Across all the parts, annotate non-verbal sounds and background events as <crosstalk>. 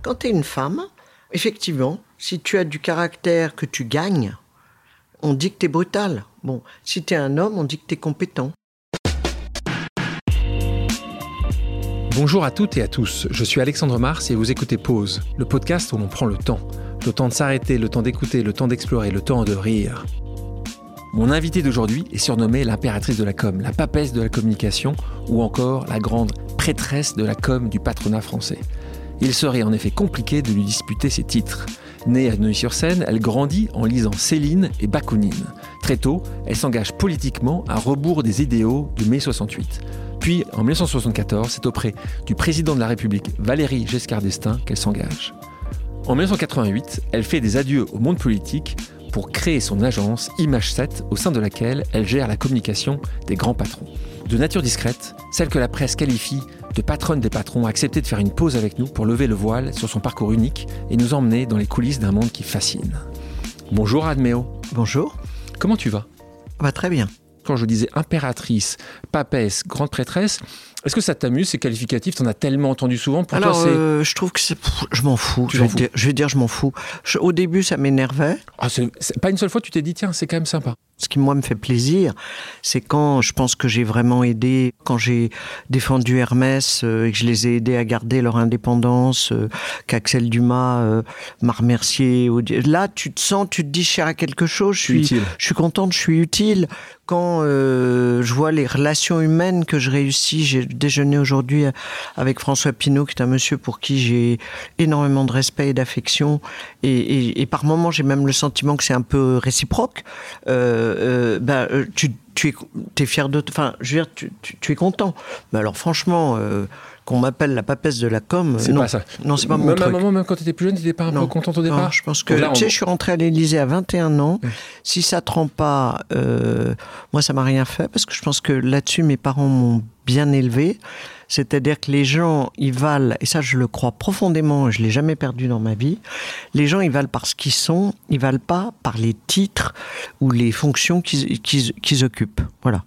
Quand tu es une femme, effectivement, si tu as du caractère que tu gagnes, on dit que tu es brutal. Bon, si tu es un homme, on dit que tu es compétent. Bonjour à toutes et à tous, je suis Alexandre Mars et vous écoutez Pause, le podcast où l'on prend le temps. Le temps de s'arrêter, le temps d'écouter, le temps d'explorer, le temps de rire. Mon invité d'aujourd'hui est surnommée l'impératrice de la com, la papesse de la communication ou encore la grande prêtresse de la com du patronat français. Il serait en effet compliqué de lui disputer ses titres. Née à Neuilly-sur-Seine, elle grandit en lisant Céline et Bakounine. Très tôt, elle s'engage politiquement à rebours des idéaux de mai 68. Puis, en 1974, c'est auprès du président de la République, Valéry Giscard d'Estaing, qu'elle s'engage. En 1988, elle fait des adieux au monde politique pour créer son agence Image 7 au sein de laquelle elle gère la communication des grands patrons. De nature discrète, celle que la presse qualifie de patronne des patrons a accepté de faire une pause avec nous pour lever le voile sur son parcours unique et nous emmener dans les coulisses d'un monde qui fascine. Bonjour Adméo. Bonjour. Comment tu vas? Va très bien. Quand je disais impératrice, papesse, grande prêtresse, est-ce que ça t'amuse, ces qualificatifs? T'en as tellement entendu souvent pour Alors, toi, euh, je trouve que c'est. Je m'en fous. Je vais, fous dire, je vais dire, je m'en fous. Je- au début, ça m'énervait. Ah, c'est- c'est- pas une seule fois tu t'es dit, tiens, c'est quand même sympa. Ce qui, moi, me fait plaisir, c'est quand je pense que j'ai vraiment aidé, quand j'ai défendu Hermès euh, et que je les ai aidés à garder leur indépendance, euh, qu'Axel Dumas euh, m'a remercié. Là, tu te sens, tu te dis, cher à quelque chose, je suis, utile. je suis contente, je suis utile. Quand je vois les relations humaines que je réussis, j'ai déjeuné aujourd'hui avec François Pinault, qui est un monsieur pour qui j'ai énormément de respect et d'affection. Et, par moments, j'ai même le sentiment que c'est un peu réciproque. Euh, euh, ben, euh, tu, es, fier de... Enfin, je veux dire, tu, es content. Mais alors, franchement, euh, qu'on m'appelle la papesse de la com, C'est non. pas ça. Non, c'est pas mon même truc. moment, même quand tu étais plus jeune, tu n'étais pas un Non. peu contente au Non, départ je pense que tu sais, je suis rentré à l'Élysée à 21 ans. Ouais. Si ça te rend pas, euh, moi ça m'a rien fait parce que je pense que là-dessus mes parents m'ont bien élevé. C'est-à-dire que les gens, ils valent, et ça je le crois profondément, je l'ai jamais perdu dans ma vie. Les gens, ils valent par ce qu'ils sont, ils valent pas par les titres ou les fonctions qu'ils qu'ils- qu'ils occupent. Voilà,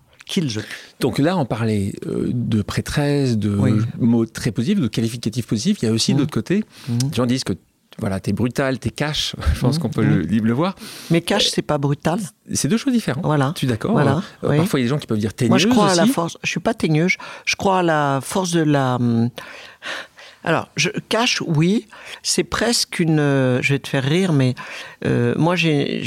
Donc là, on parlait euh, de prêtresse, de Oui. mots très positifs, de qualificatifs positifs. Il y a aussi de l'autre côté, Mhm. les gens disent que voilà, t'es brutal, t'es cash. <laughs> Je pense Mhm. qu'on peut le, le voir. Mais cash, c'est pas brutal. C'est deux choses différentes. Voilà. Tu es d'accord Voilà, Euh, oui. Parfois, il y a des gens qui peuvent dire teigneuse Moi, je crois à la force. Je suis pas teigneuse. Je crois à la force de la. Alors, je cache, oui, c'est presque une. euh, Je vais te faire rire, mais euh, moi <laughs> j'ai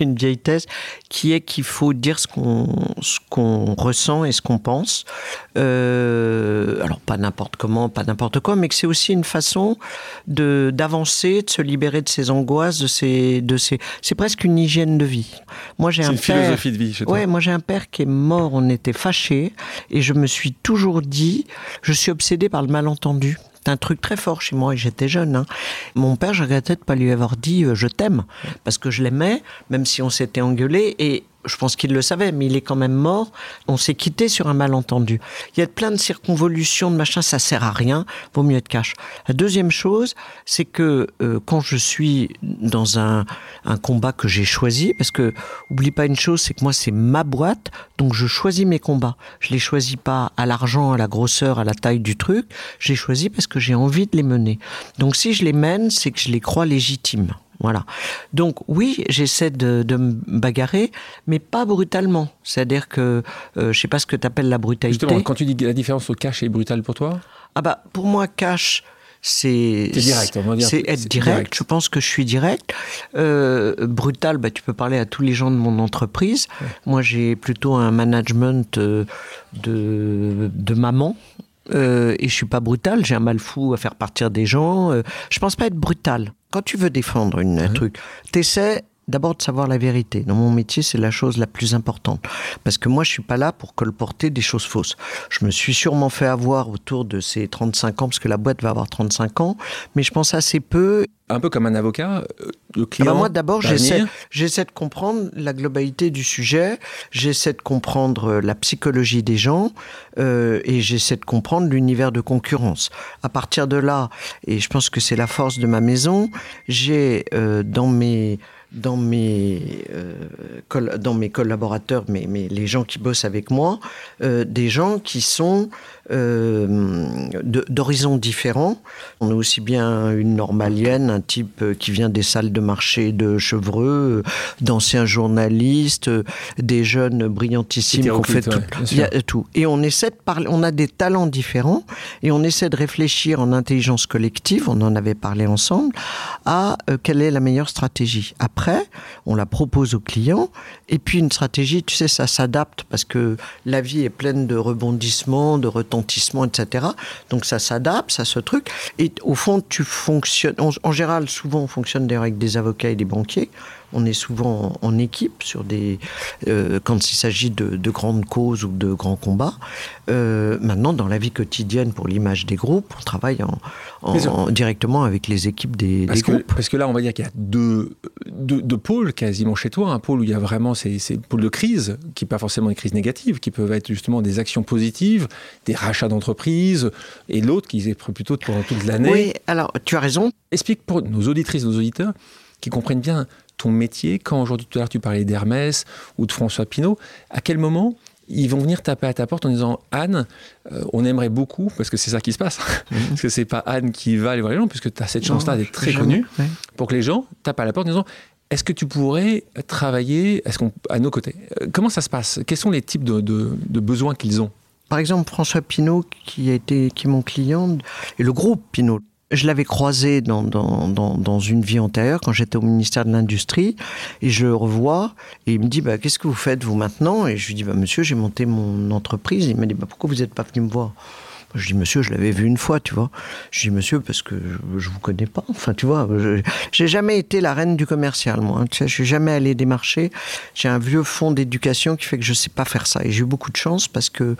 une vieille thèse qui est qu'il faut dire ce qu'on ce qu'on ressent et ce qu'on pense. Euh, alors pas n'importe comment, pas n'importe quoi, mais que c'est aussi une façon de d'avancer, de se libérer de ses angoisses, de ses de ses. C'est presque une hygiène de vie. Moi j'ai C'est un une père- philosophie de vie chez toi. Ouais, moi j'ai un père qui est mort, on était fâchés, et je me suis toujours dit, je suis obsédé par le malentendu. C'est un truc très fort chez moi et j'étais jeune. hein. Mon père, je regrettais de pas lui avoir dit euh, je t'aime parce que je l'aimais, même si on s'était engueulé et je pense qu'il le savait, mais il est quand même mort. On s'est quitté sur un malentendu. Il y a plein de circonvolutions, de machin, ça sert à rien. Vaut mieux être cash. La deuxième chose, c'est que euh, quand je suis dans un, un combat que j'ai choisi, parce que oublie pas une chose, c'est que moi c'est ma boîte, donc je choisis mes combats. Je les choisis pas à l'argent, à la grosseur, à la taille du truc. J'ai choisi parce que j'ai envie de les mener. Donc si je les mène, c'est que je les crois légitimes. Voilà. Donc oui, j'essaie de, de me bagarrer, mais pas brutalement. C'est-à-dire que euh, je sais pas ce que tu appelles la brutalité. Justement, quand tu dis la différence au cash et brutal pour toi, Ah bah pour moi cash c'est direct, on va dire. c'est être direct. Je pense que je suis direct. Euh, brutal, bah, tu peux parler à tous les gens de mon entreprise. Moi, j'ai plutôt un management euh, de, de maman. Euh, et je suis pas brutal, j'ai un mal fou à faire partir des gens. Euh, je pense pas être brutal. Quand tu veux défendre une, un truc, t'essaies d'abord de savoir la vérité. Dans mon métier, c'est la chose la plus importante. Parce que moi, je suis pas là pour colporter des choses fausses. Je me suis sûrement fait avoir autour de ces 35 ans, parce que la boîte va avoir 35 ans, mais je pense assez peu. un peu comme un avocat, euh, le Ah client. bah moi, d'abord, j'essaie, j'essaie de comprendre la globalité du sujet, j'essaie de comprendre euh, la psychologie des gens, euh, et j'essaie de comprendre l'univers de concurrence. À partir de là, et je pense que c'est la force de ma maison, j'ai euh, dans mes dans mes euh, dans mes collaborateurs, mais, les gens qui bossent avec moi, euh, des gens qui sont d'horizons différents. On a aussi bien une normalienne, un type qui vient des salles de marché de Chevreux, d'anciens journalistes, des jeunes brillantissimes qu'on fait tout. A. Et on essaie de parler, on a des talents différents et on essaie de réfléchir en intelligence collective, on en avait parlé ensemble, à euh, quelle est la meilleure stratégie. Après, on la propose aux clients et puis une stratégie, tu sais, ça s'adapte parce que la vie est pleine de rebondissements, de retentissements, etc. Donc ça s'adapte, ça se truc. Et au fond, tu fonctionnes. En, général, souvent, on fonctionne d'ailleurs avec des avocats et des banquiers. On est souvent en, équipe sur des euh, quand il s'agit de, grandes causes ou de grands combats. Euh, maintenant, dans la vie quotidienne, pour l'image des groupes, on travaille en, directement avec les équipes des, parce que, Parce que là, on va dire qu'il y a deux, deux, pôles quasiment chez toi. Un pôle où il y a vraiment ces, ces pôles de crise, qui pas forcément des crises négatives, qui peuvent être justement des actions positives, des rachats d'entreprises, et l'autre qui est plutôt pendant toute l'année. Oui, alors tu as raison. Explique pour nos auditrices, nos auditeurs, qui comprennent bien ton métier, quand aujourd'hui tout à l'heure tu parlais d'Hermès ou de François Pinault, à quel moment ils vont venir taper à ta porte en disant Anne, euh, on aimerait beaucoup, parce que c'est ça qui se passe, <laughs> mhm. parce que c'est pas Anne qui va aller voir les gens, puisque tu as cette chance-là d'être très connue, pour que les gens tapent à la porte en disant est-ce que tu pourrais travailler est-ce qu'on, à nos côtés? Euh, Comment ça se passe? Quels sont les types de, de besoins qu'ils ont? Par exemple, François Pinault, qui, a été, qui est mon client, et le groupe Pinault, je l'avais croisé dans, dans, une vie antérieure quand j'étais au ministère de l'Industrie et je le revois et il me dit bah, Qu'est-ce que vous faites vous maintenant? Et je lui dis bah, Monsieur, j'ai monté mon entreprise. Il m'a dit bah, Pourquoi vous n'êtes pas venu me voir? Je dis, monsieur, je l'avais vu une fois, tu vois. Je dis, monsieur, parce que je, vous connais pas. Enfin, tu vois, j'ai jamais été la reine du commercial, moi. Hein. Tu je suis jamais allé des marchés. J'ai un vieux fonds d'éducation qui fait que je sais pas faire ça. Et j'ai eu beaucoup de chance parce que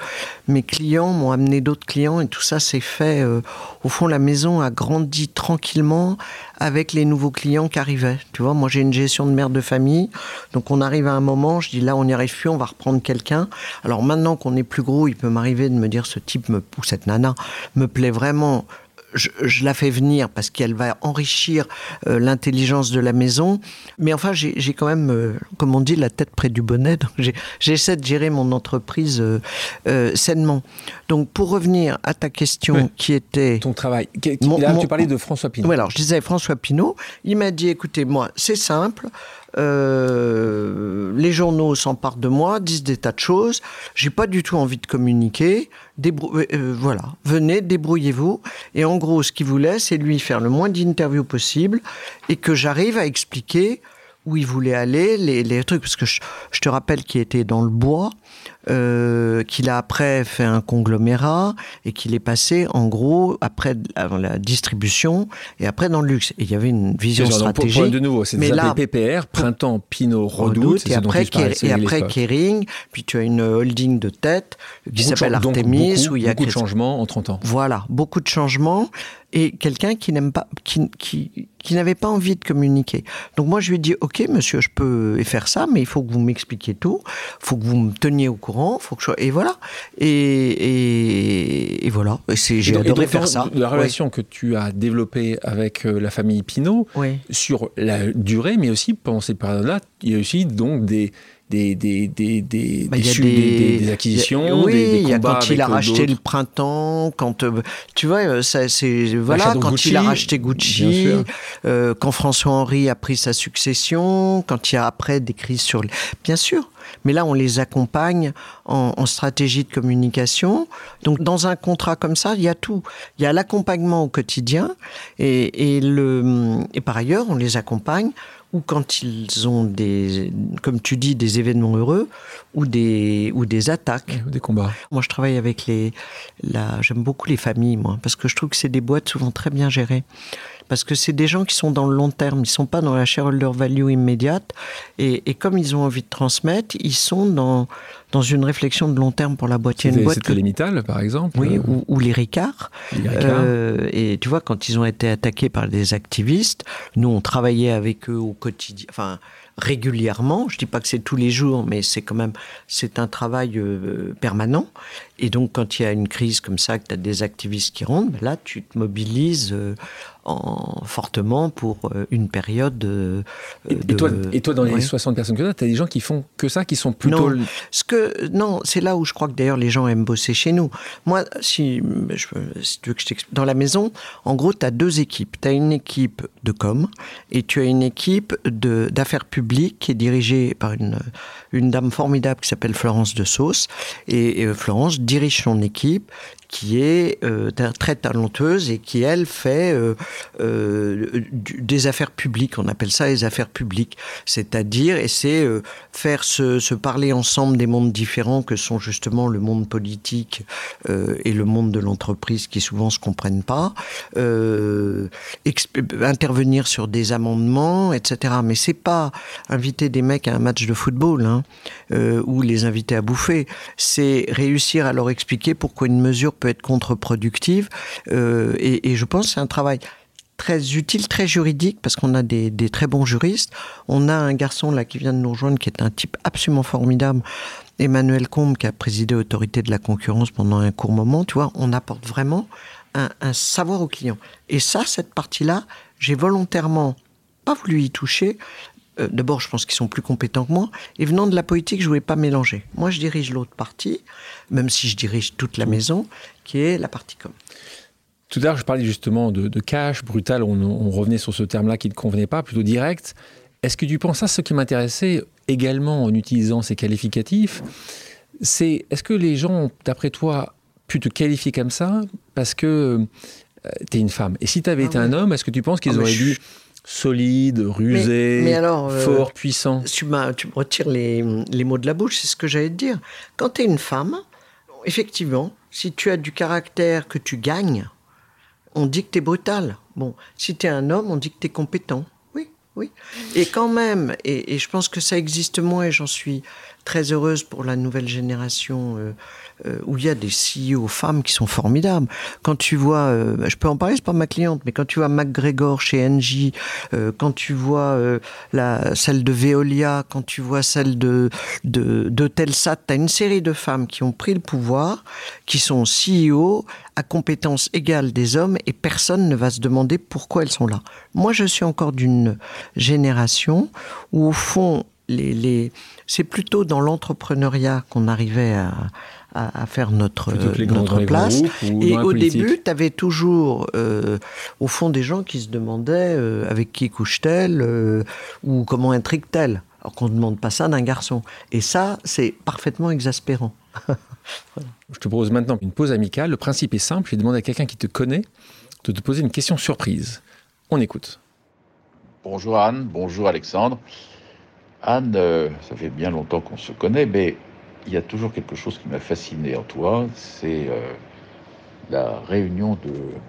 mes clients m'ont amené d'autres clients et tout ça s'est fait. Euh, au fond, la maison a grandi tranquillement avec les nouveaux clients qui arrivaient. Tu vois, moi, j'ai une gestion de mère de famille. Donc, on arrive à un moment, je dis, là, on n'y arrive plus, on va reprendre quelqu'un. Alors, maintenant qu'on est plus gros, il peut m'arriver de me dire, ce type me, ou cette nana me plaît vraiment je, la fais venir parce qu'elle va enrichir euh, l'intelligence de la maison. Mais enfin, j'ai quand même, euh, comme on dit, la tête près du bonnet. J'essaie de gérer mon entreprise euh, sainement. Donc, pour revenir à ta question qui était... Ton travail. Là, tu parlais de François Pinault. Oui, alors je disais François Pinault. Il m'a dit, écoutez, moi, c'est simple. Euh, les journaux s'emparent de moi, disent des tas de choses. J'ai pas du tout envie de communiquer. Euh, euh, voilà, venez, débrouillez-vous. Et en gros, ce qu'il voulait, c'est lui faire le moins d'interviews possible et que j'arrive à expliquer où il voulait aller, les, les trucs. Parce que je, je te rappelle qu'il était dans le bois. Euh, qu'il a après fait un conglomérat et qu'il est passé en gros après la distribution et après dans le luxe. Et il y avait une vision stratégique. de nouveau, c'est là, PPR, Printemps, Pinot, Redoute, et après, et après Kering, puis tu as une holding de tête qui s'appelle Artemis où il y a beaucoup de changements en 30 ans. Voilà, beaucoup de changements et quelqu'un qui n'aime pas, qui, qui, qui n'avait pas envie de communiquer. Donc moi je lui ai dit, ok monsieur, je peux faire ça, mais il faut que vous m'expliquiez tout, il faut que vous me teniez au courant, faut que je... et voilà. Et, et, voilà. J'ai adoré faire ça. La relation que tu as développée avec euh, la famille Pinot sur la durée, mais aussi pendant cette période-là, il y a aussi donc des des, des, des, des, bah, des, des, acquisitions, oui, il y a quand il a racheté le printemps, quand euh, tu vois, euh, ça c'est voilà, quand il a racheté Gucci, euh, quand François Henri a pris sa succession, quand il y a après des crises sur, bien sûr. Mais là, on les accompagne en, en, stratégie de communication. Donc, dans un contrat comme ça, il y a tout. Il y a l'accompagnement au quotidien et, et, le, et par ailleurs, on les accompagne ou quand ils ont des, comme tu dis, des événements heureux ou des, ou des attaques. Ou des combats. Moi, je travaille avec les, la, j'aime beaucoup les familles, moi, parce que je trouve que c'est des boîtes souvent très bien gérées parce que c'est des gens qui sont dans le long terme, ils sont pas dans la shareholder value immédiate, et, et comme ils ont envie de transmettre, ils sont dans dans une réflexion de long terme pour la boîte. Boîte que... les Mittal, par exemple. Oui, ou, ou, les Ricard. Euh, et tu vois, quand ils ont été attaqués par des activistes, nous on travaillait avec eux au quotidien. Enfin, régulièrement. Je dis pas que c'est tous les jours, mais c'est quand même c'est un travail euh, permanent. Et donc quand il y a une crise comme ça, que tu as des activistes qui rentrent, ben là tu te mobilises euh, en, fortement pour euh, une période. Euh, et, de, toi, et, toi, dans les 60 personnes que tu as, tu as des gens qui font que ça, qui sont plutôt. Non, ce que, non c'est là où je crois que d'ailleurs les gens aiment bosser chez nous. Moi, si, je, si tu veux que je t'explique, dans la maison, en gros, tu as deux équipes. Tu as une équipe de com et tu as une équipe d'affaires publiques qui est dirigée par une, une dame formidable qui s'appelle Florence de Sauce. Et, et Florence dirige son équipe qui est euh, très talenteuse et qui, elle, fait euh, euh, des affaires publiques. On appelle ça les affaires publiques. C'est-à-dire, et c'est faire se, parler ensemble des mondes différents que sont justement le monde politique et le monde de l'entreprise qui souvent se comprennent pas. intervenir sur des amendements, etc. Mais c'est pas inviter des mecs à un match de football hein, ou les inviter à bouffer. C'est réussir à leur expliquer pourquoi une mesure peut être contre-productive. Euh, et, je pense que c'est un travail très utile, très juridique, parce qu'on a des, très bons juristes. On a un garçon là qui vient de nous rejoindre, qui est un type absolument formidable, Emmanuel Combe, qui a présidé l'autorité de la concurrence pendant un court moment. Tu vois, on apporte vraiment un, un savoir au client. Et ça, cette partie-là, j'ai volontairement pas voulu y toucher euh, d'abord, je pense qu'ils sont plus compétents que moi. Et venant de la politique, je ne voulais pas mélanger. Moi, je dirige l'autre partie, même si je dirige toute la maison, qui est la partie com. Tout à l'heure, je parlais justement de, cash, brutal. On, revenait sur ce terme-là qui ne convenait pas, plutôt direct. Est-ce que tu penses à ce qui m'intéressait également en utilisant ces qualificatifs C'est est-ce que les gens, d'après toi, pu te qualifier comme ça parce que euh, tu es une femme? Et si tu avais ah été un homme, est-ce que tu penses qu'ils ah, auraient dû solide, rusé, euh, fort, puissant? Tu, tu me retires les, les, mots de la bouche, c'est ce que j'allais te dire. Quand tu es une femme, effectivement, si tu as du caractère que tu gagnes, on dit que tu es brutal. Bon, si tu es un homme, on dit que tu es compétent. Oui, oui. Et quand même, et, et, je pense que ça existe moins, et j'en suis très heureuse pour la nouvelle génération euh, euh, où il y a des CEO femmes qui sont formidables. Quand tu vois, euh, je peux en parler, c'est pas ma cliente, mais quand tu vois McGregor chez Engie, quand tu vois la, celle de Veolia, quand tu vois celle de, de, de Telsat, tu as une série de femmes qui ont pris le pouvoir, qui sont CEO à compétences égales des hommes et personne ne va se demander pourquoi elles sont là. Moi, je suis encore d'une génération où, au fond, les, les c'est plutôt dans l'entrepreneuriat qu'on arrivait à, à, faire notre, notre place. Et au début, tu avais toujours, euh, au fond, des gens qui se demandaient euh, avec qui couche-t-elle euh, ou comment intrigue-t-elle. Alors qu'on ne demande pas ça d'un garçon. Et ça, c'est parfaitement exaspérant. <laughs> Je te propose maintenant une pause amicale. Le principe est simple. Je vais demander à quelqu'un qui te connaît de te poser une question surprise. On écoute. Bonjour Anne, bonjour Alexandre. Anne, ça fait bien longtemps qu'on se connaît, mais il y a toujours quelque chose qui m'a fasciné en toi, c'est euh, la réunion de,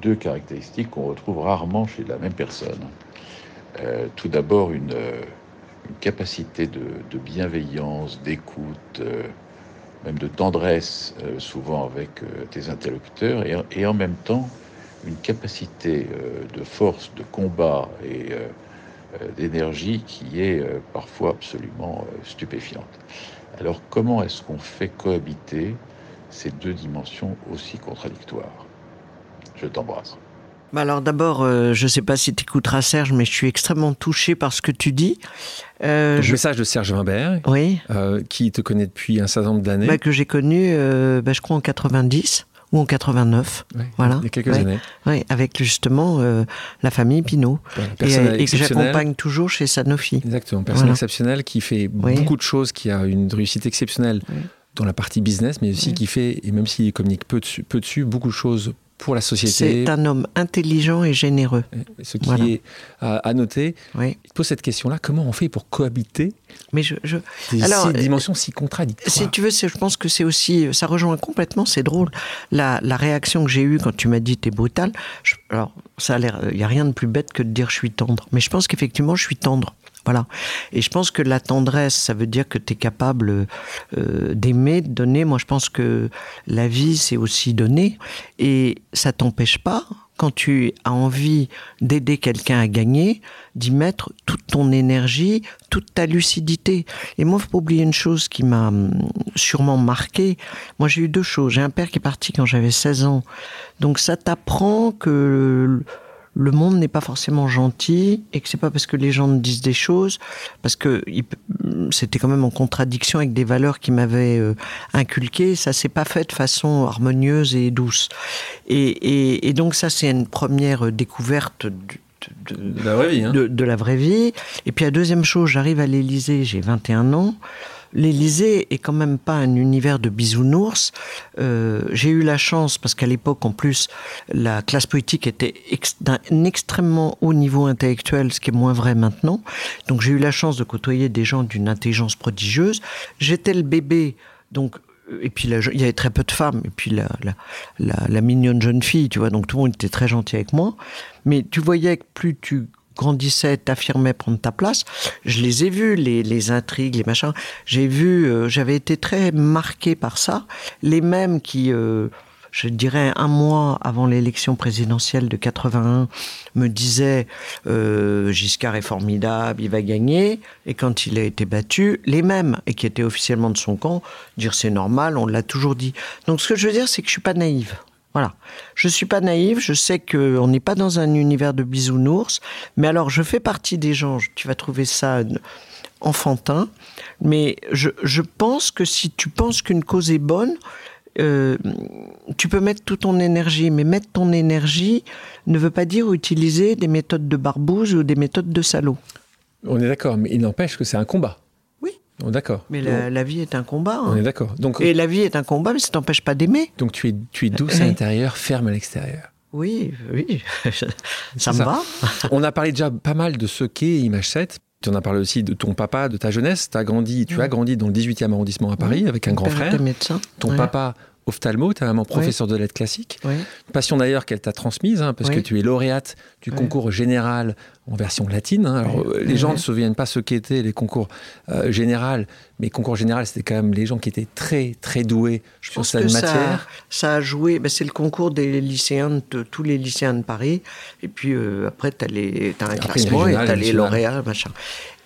deux caractéristiques qu'on retrouve rarement chez la même personne. Euh, tout d'abord, une, capacité de, bienveillance, d'écoute, euh, même de tendresse, souvent avec tes interlocuteurs, et, et, en même temps, une capacité de force, de combat et d'énergie qui est parfois absolument stupéfiante. Alors comment est-ce qu'on fait cohabiter ces deux dimensions aussi contradictoires? Je t'embrasse. Bah alors d'abord, euh, je ne sais pas si tu écouteras Serge, mais je suis extrêmement touché par ce que tu dis. Euh, Le message de Serge Wimberg, oui. Euh, qui te connaît depuis un certain nombre d'années. Bah, que j'ai connu, euh, bah, je crois, en 90 ou en 89. voilà. Il y a quelques années. Oui, avec justement euh, la famille Pinot. et, et, que j'accompagne toujours chez Sanofi. Exactement. Personne exceptionnelle qui fait beaucoup de choses, qui a une réussite exceptionnelle dans la partie business, mais aussi qui fait, et même s'il communique peu dessus, peu dessus, beaucoup de choses pour la société. C'est un homme intelligent et généreux. Ce qui est à, noter. Il pose cette question-là comment on fait pour cohabiter Mais je, je... Des, alors, ces dimensions si contradictoires Si tu veux, je pense que c'est aussi. Ça rejoint complètement, c'est drôle. La, la, réaction que j'ai eue quand tu m'as dit t'es brutal. alors, ça a l'air. Il n'y a rien de plus bête que de dire je suis tendre. Mais je pense qu'effectivement, je suis tendre. Voilà. Et je pense que la tendresse, ça veut dire que tu es capable euh, d'aimer, de donner. Moi, je pense que la vie, c'est aussi donner. Et ça t'empêche pas, quand tu as envie d'aider quelqu'un à gagner, d'y mettre toute ton énergie, toute ta lucidité. Et moi, faut pas oublier une chose qui m'a hum, sûrement marqué. Moi, j'ai eu deux choses. J'ai un père qui est parti quand j'avais 16 ans. Donc, ça t'apprend que le monde n'est pas forcément gentil et que c'est pas parce que les gens me disent des choses, parce que c'était quand même en contradiction avec des valeurs qui m'avaient euh, inculquées. Ça s'est pas fait de façon harmonieuse et douce. Et, et, donc ça, c'est une première découverte de, de, la vraie vie. Hein. De, la vraie vie. Et puis la deuxième chose, j'arrive à l'Élysée, j'ai 21 ans l'Élysée est quand même pas un univers de bisounours. Euh, j'ai eu la chance, parce qu'à l'époque, en plus, la classe politique était d'un extrêmement haut niveau intellectuel, ce qui est moins vrai maintenant. Donc j'ai eu la chance de côtoyer des gens d'une intelligence prodigieuse. J'étais le bébé, donc et puis il y avait très peu de femmes, et puis la, la, mignonne jeune fille, tu vois, donc tout le monde était très gentil avec moi. Mais tu voyais que plus tu grandissais, t'affirmais prendre ta place. Je les ai vus, les, les intrigues, les machins. J'ai vu, euh, j'avais été très marqué par ça. Les mêmes qui, euh, je dirais un mois avant l'élection présidentielle de 81, me disaient euh, Giscard est formidable, il va gagner. Et quand il a été battu, les mêmes, et qui étaient officiellement de son camp, dire c'est normal, on l'a toujours dit. Donc ce que je veux dire, c'est que je suis pas naïve. Voilà. Je suis pas naïve, je sais qu'on n'est pas dans un univers de bisounours, mais alors je fais partie des gens, tu vas trouver ça enfantin, mais je, je pense que si tu penses qu'une cause est bonne, euh, tu peux mettre toute ton énergie, mais mettre ton énergie ne veut pas dire utiliser des méthodes de barbouze ou des méthodes de salaud. On est d'accord, mais il n'empêche que c'est un combat. Oh, d'accord. Mais la, vie est un combat. On hein. est d'accord. Donc, Et la vie est un combat, mais ça t'empêche pas d'aimer. Donc tu es, tu es douce à l'intérieur, ferme à l'extérieur. Oui, oui, <laughs> ça me va. On a parlé déjà pas mal de ce qu'est Image 7. Tu en as parlé aussi de ton papa, de ta jeunesse. As grandi, tu as grandi dans le 18e arrondissement à Paris avec un grand frère. Médecin. Ton papa ophtalmo, ta maman professeur de lettres classiques. Passion d'ailleurs qu'elle t'a transmise, hein, parce que tu es lauréate du concours général en version latine. Hein. Alors, les gens ne se souviennent pas ce qu'étaient les concours euh, général, mais concours général, c'était quand même les gens qui étaient très, très doués Je sur cette matière. Ça, a joué, ben, c'est le concours des lycéens, de tous les lycéens de Paris. Et puis euh, après, tu as, un classement et tu as les lauréats, machin.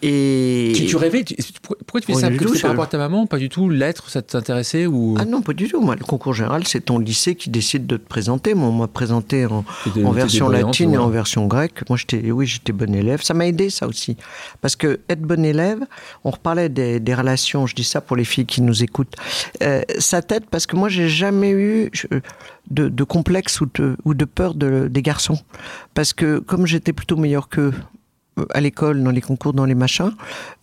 Et... Tu, tu rêvais Pourquoi tu fais ça? Parce par rapport à ta maman Pas du tout L'être, ça t'intéressait ou... Ah non, pas du tout. Moi, le concours général, c'est ton lycée qui décide de te présenter. Moi, on m'a présenté en, en version latine et en version grecque. Moi, j'étais, oui, j'étais bon élève. Ça m'a aidé, ça aussi. Parce que être bon élève, on reparlait des, relations, je dis ça pour les filles qui nous écoutent, euh, ça t'aide parce que moi, j'ai jamais eu... de, complexe ou de, peur de, des garçons. Parce que comme j'étais plutôt meilleur qu'eux à l'école, dans les concours, dans les machins,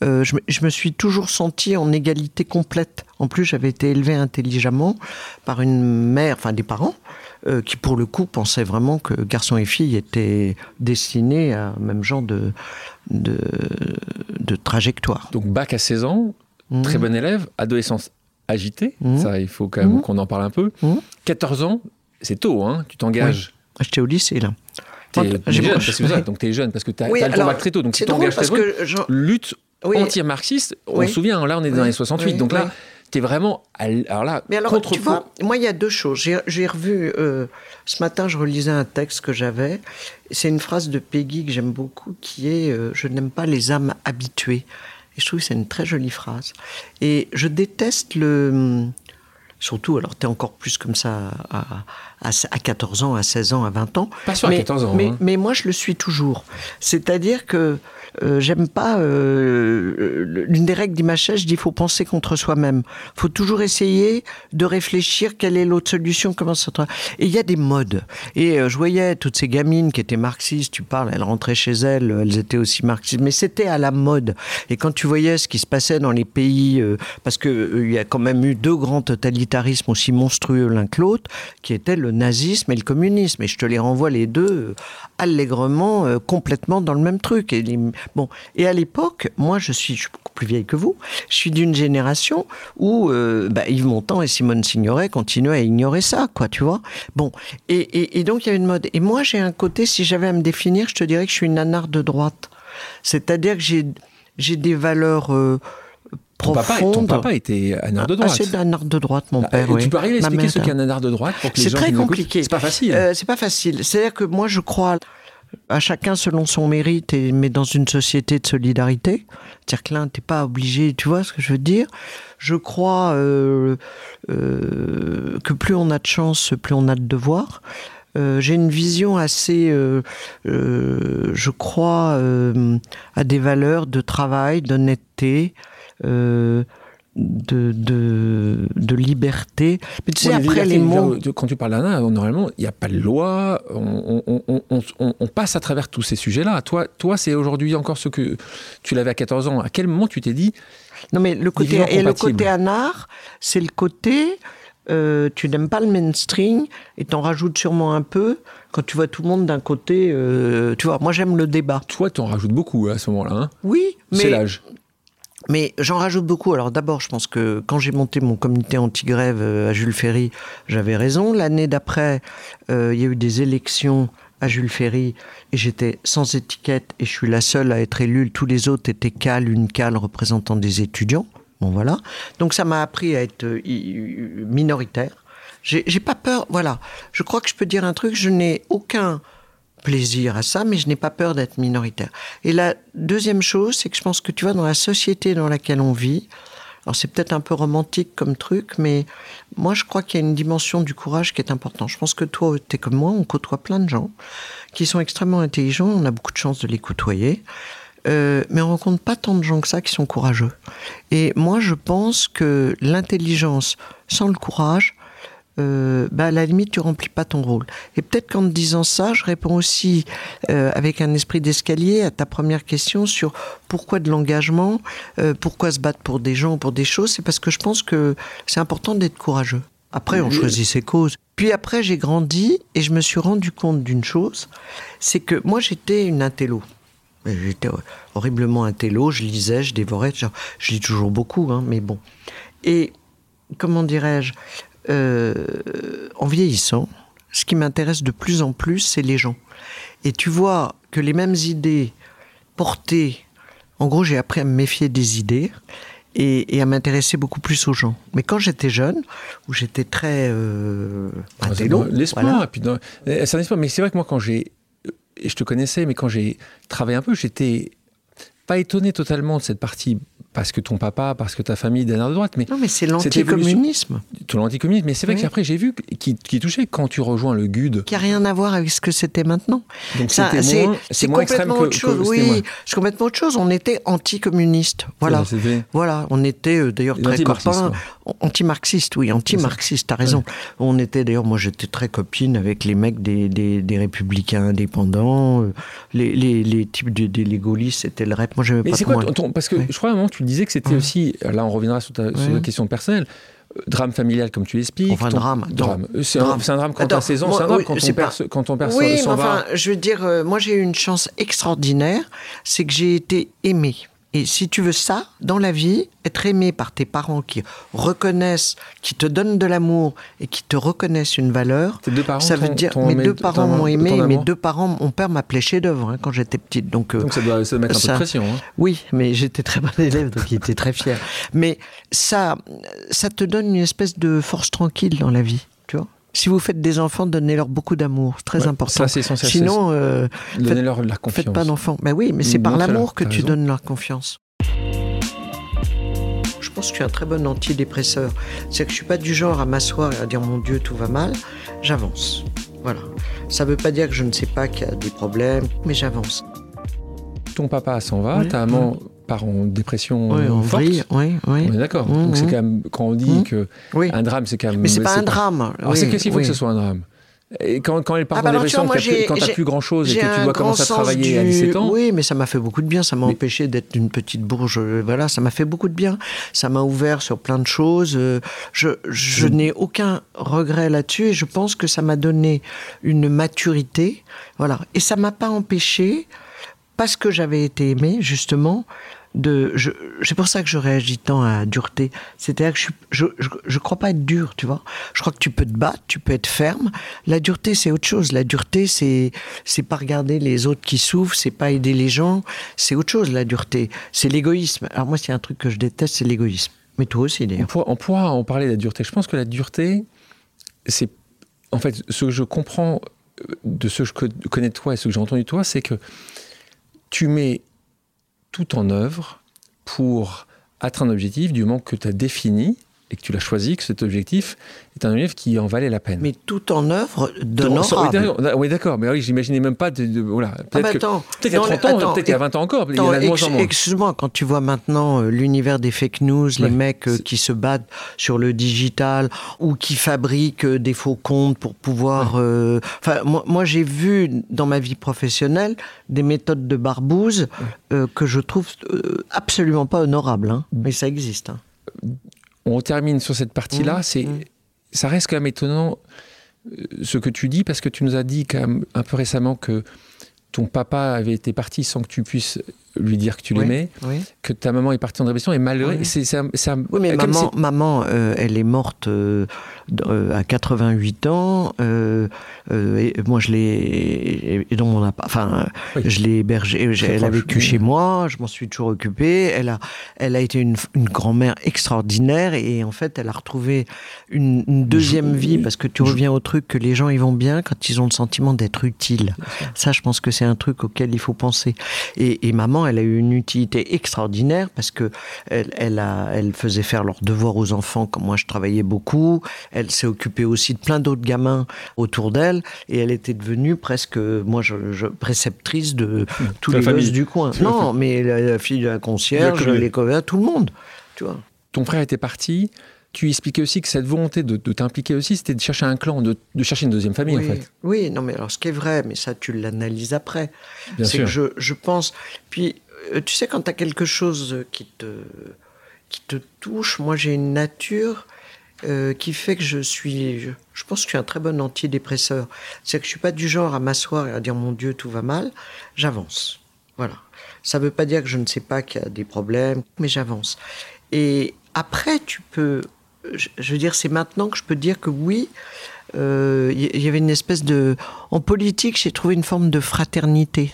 euh, je, me suis toujours senti en égalité complète. En plus, j'avais été élevé intelligemment par une mère, enfin des parents, euh, qui pour le coup pensaient vraiment que garçons et filles étaient destinés à même genre de, de, trajectoire. Donc bac à 16 ans, très mmh. bon élève, adolescence agitée, mmh. ça il faut quand même mmh. qu'on en parle un peu. 14 ans, c'est tôt, hein, tu t'engages. J'étais au lycée là. T'es jeune, parce que ça, donc t'es jeune, parce que t'as oui, as le combat très tôt, donc tu t'engages très tôt. Lutte anti-marxiste, on se souvient, là on est dans les 68, donc là, t'es vraiment, alors là, Mais alors, contre tu vois, moi il y a deux choses. J'ai revu, euh, ce matin je relisais un texte que j'avais, c'est une phrase de Peggy que j'aime beaucoup, qui est euh, Je n'aime pas les âmes habituées ». Et je trouve que c'est une très jolie phrase. Et je déteste le Surtout, alors tu es encore plus comme ça à, à, 14 ans, à 16 ans, à 20 ans. Pas sûr mais, à 14 ans. Mais, hein. mais, moi, je le suis toujours. C'est-à-dire que euh, j'aime pas euh, l'une des règles d'image je dis faut penser contre soi-même. Faut toujours essayer de réfléchir quelle est l'autre solution, comment ça. Et il y a des modes. Et euh, je voyais toutes ces gamines qui étaient marxistes. Tu parles, elles rentraient chez elles, elles étaient aussi marxistes, mais c'était à la mode. Et quand tu voyais ce qui se passait dans les pays, parce que il y a quand même eu deux grands totalitarismes aussi monstrueux l'un que l'autre, qui étaient le nazisme et le communisme. Et je te les renvoie les deux allègrement, complètement dans le même truc. Bon, et à l'époque, moi je suis, beaucoup plus vieille que vous, je suis d'une génération où euh, bah, Yves Montand et Simone Signoret continuaient à ignorer ça, quoi, tu vois. Bon, et, donc il y a une mode. Et moi j'ai un côté, si j'avais à me définir, je te dirais que je suis une anard de droite. C'est-à-dire que j'ai, j'ai des valeurs... Euh, ton papa, ton papa, était un art de droite. Ah, c'est un de droite, mon bah, père. Tu peux arriver à expliquer ce qu'est un art de droite pour que les gens C'est très compliqué. C'est pas facile. Euh, c'est pas facile. C'est-à-dire que moi, je crois à chacun selon son mérite, mais dans une société de solidarité. C'est-à-dire que là, t'es pas obligé, tu vois ce que je veux dire? Je crois euh, euh, que plus on a de chance, plus on a de devoirs. Euh, j'ai une vision assez, je crois, à des valeurs de travail, d'honnêteté, de, de, de liberté. Mais tu sais, Ouais, après les mots. Quand tu parles d'ANA, normalement, il n'y a pas de loi, on, on- on- on- on- on passe à travers tous ces sujets-là. Toi, toi c'est aujourd'hui encore ce que tu l'avais à 14 ans. À quel moment tu t'es dit, Non, mais le côté, et le côté anard, c'est le côté. euh, tu n'aimes pas le mainstream et t'en rajoutes sûrement un peu quand tu vois tout le monde d'un côté. euh, tu vois, moi j'aime le débat. toi, tu en rajoutes beaucoup à ce moment-là hein Oui, C'est mais l'âge. Mais j'en rajoute beaucoup. Alors d'abord, je pense que quand j'ai monté mon comité anti-grève euh, à Jules Ferry, j'avais raison. L'année d'après, euh, il y a eu des élections à Jules Ferry et j'étais sans étiquette et je suis la seule à être élue. Tous les autres étaient cales, une cale représentant des étudiants. Bon voilà. Donc ça m'a appris à être euh, minoritaire. J'ai pas peur. Voilà. Je crois que je peux dire un truc. Je n'ai aucun plaisir à ça, mais je n'ai pas peur d'être minoritaire. Et la deuxième chose, c'est que je pense que tu vois, dans la société dans laquelle on vit, alors c'est peut-être un peu romantique comme truc, mais moi je crois qu'il y a une dimension du courage qui est importante. Je pense que toi, tu es comme moi, on côtoie plein de gens qui sont extrêmement intelligents, on a beaucoup de chance de les côtoyer. Euh, mais on rencontre pas tant de gens que ça qui sont courageux. Et moi, je pense que l'intelligence sans le courage, euh, bah, à la limite, tu remplis pas ton rôle. Et peut-être qu'en te disant ça, je réponds aussi euh, avec un esprit d'escalier à ta première question sur pourquoi de l'engagement, euh, pourquoi se battre pour des gens, pour des choses. C'est parce que je pense que c'est important d'être courageux. Après, on choisit ses causes. Puis après, j'ai grandi et je me suis rendu compte d'une chose, c'est que moi, j'étais une intello. J'étais horriblement intello, je lisais, je dévorais, je lis toujours beaucoup, hein, mais bon. Et comment dirais-je, euh, en vieillissant, ce qui m'intéresse de plus en plus, c'est les gens. Et tu vois que les mêmes idées portées, en gros, j'ai appris à me méfier des idées et, et à m'intéresser beaucoup plus aux gens. Mais quand j'étais jeune, où j'étais très euh, intello, L'espoir. voilà. dans- eh, C'est un espoir. Mais c'est vrai que moi, quand j'ai. Et je te connaissais, mais quand j'ai travaillé un peu, j'étais pas étonné totalement de cette partie parce que ton papa, parce que ta famille dernière de droite, mais Non, mais c'est l'anticommunisme. tout l'anticommunisme. Mais c'est vrai Oui. qu'après, j'ai vu qui, qui touchait quand tu rejoins le GUD. Qui a rien à voir avec ce que c'était maintenant. C'est c'est complètement autre chose. que- oui, c'est complètement autre chose. On était anticommunistes. Voilà. Voilà, on était euh, d'ailleurs très copains. Anti-marxiste, oui, anti-marxiste, t'as raison. On était d'ailleurs, moi j'étais très copine avec les mecs des, des, des républicains indépendants, euh, les, les, les types de- des les gaullistes, c'était le rep. Moi j'aimais Mais pas c'est trop quoi ton- Parce que Ouais. je crois à un moment, tu disais que c'était aussi. Là, on reviendra sur ta, sur la question personnelle. euh, Drame familial, comme tu l'expliques. Enfin, ton- drame, attends. drame. Euh, C'est un, Drame. c'est un drame quand Attends, t'as 16 ans, c'est un drame oui, quand, ton père, pas- quand Oui, mais va. enfin, je veux dire, euh, moi j'ai eu une chance extraordinaire, c'est que j'ai été aimée. Et si tu veux ça, dans la vie, être aimé par tes parents qui reconnaissent, qui te donnent de l'amour et qui te reconnaissent une valeur, Tes deux parents ça veut dire, t'ont mes deux de- parents m'ont aimé, ton et mes deux parents, mon père m'appelait chef-d'œuvre hein, quand j'étais petite. Donc, euh, ça doit, ça mettre un peu ça- de pression. hein. oui, mais j'étais très bon élève, donc il était très fier. Mais ça, ça te donne une espèce de force tranquille dans la vie. Si vous faites des enfants, donnez-leur beaucoup d'amour, c'est très Ouais, important. Ça, c'est essentiel. Sinon, euh, donnez-leur la confiance. faites pas d'enfants. Ben oui, mais c'est par l'amour que tu raison. donnes leur confiance. Je pense que je suis un très bon antidépresseur. C'est que je suis pas du genre à m'asseoir et à dire mon Dieu tout va mal. J'avance. Voilà. Ça veut pas dire que je ne sais pas qu'il y a des problèmes, mais j'avance. Ton papa s'en va, Oui, ta maman part en dépression Oui, en forte. vrille. Oui, oui. On est d'accord. Mhm. Donc c'est quand même quand on dit Mhm. que Oui. un drame, c'est quand même. Mais c'est pas un drame. Alors oui, c'est qu'est-ce qu'il faut que ce soit un drame Et quand, quand elle part Ah en bah tu dépression, vois, quand t'as plus grand chose et que tu commencer à sens travailler du- à 17 ans. Oui, mais ça m'a fait beaucoup de bien. Ça m'a Mais- empêché d'être une petite bourge. euh, Voilà, ça m'a fait beaucoup de bien. Ça m'a ouvert sur plein de choses. euh, Je, je n'ai aucun regret là-dessus et je pense que ça m'a donné une maturité. Voilà. Et ça m'a pas empêché, parce que j'avais été aimé, justement, C'est pour ça que je réagis tant à dureté. C'est-à-dire que je, je, je, crois pas être dur, tu vois. Je crois que tu peux te battre, tu peux être ferme. La dureté, c'est autre chose. La dureté, c'est c'est pas regarder les autres qui souffrent, c'est pas aider les gens. C'est autre chose, la dureté. C'est l'égoïsme. Alors moi, a un truc que je déteste, c'est l'égoïsme. Mais toi aussi, On d'ailleurs. pourra, on pourra en parler de la dureté. Je pense que la dureté, c'est. En fait, ce que je comprends euh, de ce que je co- connais de toi et ce que j'ai entendu de toi, c'est que tu mets tout en œuvre pour atteindre un objectif du moment que tu as défini et que tu l'as choisi, que cet objectif est un objectif qui en valait la peine. Mais tout en œuvre d'honorable. Oui, d'accord, mais oui, j'imaginais même pas de. voilà. Ah bah peut-être qu'il y a 30 ans, peut-être a 20 ans encore, de. Excuse-moi, quand tu vois maintenant euh, l'univers des fake news, les mecs euh, qui se battent sur le digital ou qui fabriquent euh, des faux comptes pour pouvoir. Enfin, moi, moi j'ai vu dans ma vie professionnelle des méthodes de barbouze que je trouve absolument pas honorables, hein. mais ça existe. Hein on termine sur cette partie-là. Mmh, c'est, mmh. ça reste quand même étonnant euh, ce que tu dis parce que tu nous as dit quand même un peu récemment que ton papa avait été parti sans que tu puisses lui dire que tu l'aimais, que ta maman est partie en dépression et malheureux. C'est, oui, mais maman, maman euh, elle est morte euh, à 88 ans. et moi, je l'ai. Et donc, on a pas. Enfin, je l'ai hébergée. Elle a vécu chez moi. Je m'en suis toujours occupée. Elle a, elle a été une, une grand-mère extraordinaire. Et en fait, elle a retrouvé une, deuxième vie parce que tu reviens au truc que les gens ils vont bien quand ils ont le sentiment d'être utiles. Ça, je pense que c'est un truc auquel il faut penser. Et, et maman elle a eu une utilité extraordinaire parce que elle, a, elle faisait faire leurs devoirs aux enfants comme moi je travaillais beaucoup. Elle s'est occupée aussi de plein d'autres gamins autour d'elle et elle était devenue presque, moi, je, préceptrice de <laughs> tous les gosses du coin. <laughs> Non, mais la, fille de la concierge, les copains, tout le monde. Tu vois. Ton frère était parti tu expliquais aussi que cette volonté de, t'impliquer aussi, c'était de chercher un clan, de, chercher une deuxième famille, en fait. Oui, non, mais alors ce qui est vrai, mais ça, tu l'analyses après. C'est que je, je, pense. Puis, euh, tu sais, quand tu as quelque chose qui te, qui te touche, moi, j'ai une nature. Euh, qui fait que je suis, je, pense que je suis un très bon antidépresseur. C'est que je suis pas du genre à m'asseoir et à dire mon Dieu tout va mal. J'avance. Voilà. Ça veut pas dire que je ne sais pas qu'il y a des problèmes, mais j'avance. Et après, tu peux je veux dire, c'est maintenant que je peux dire que oui, il euh, y avait une espèce de... En politique, j'ai trouvé une forme de fraternité.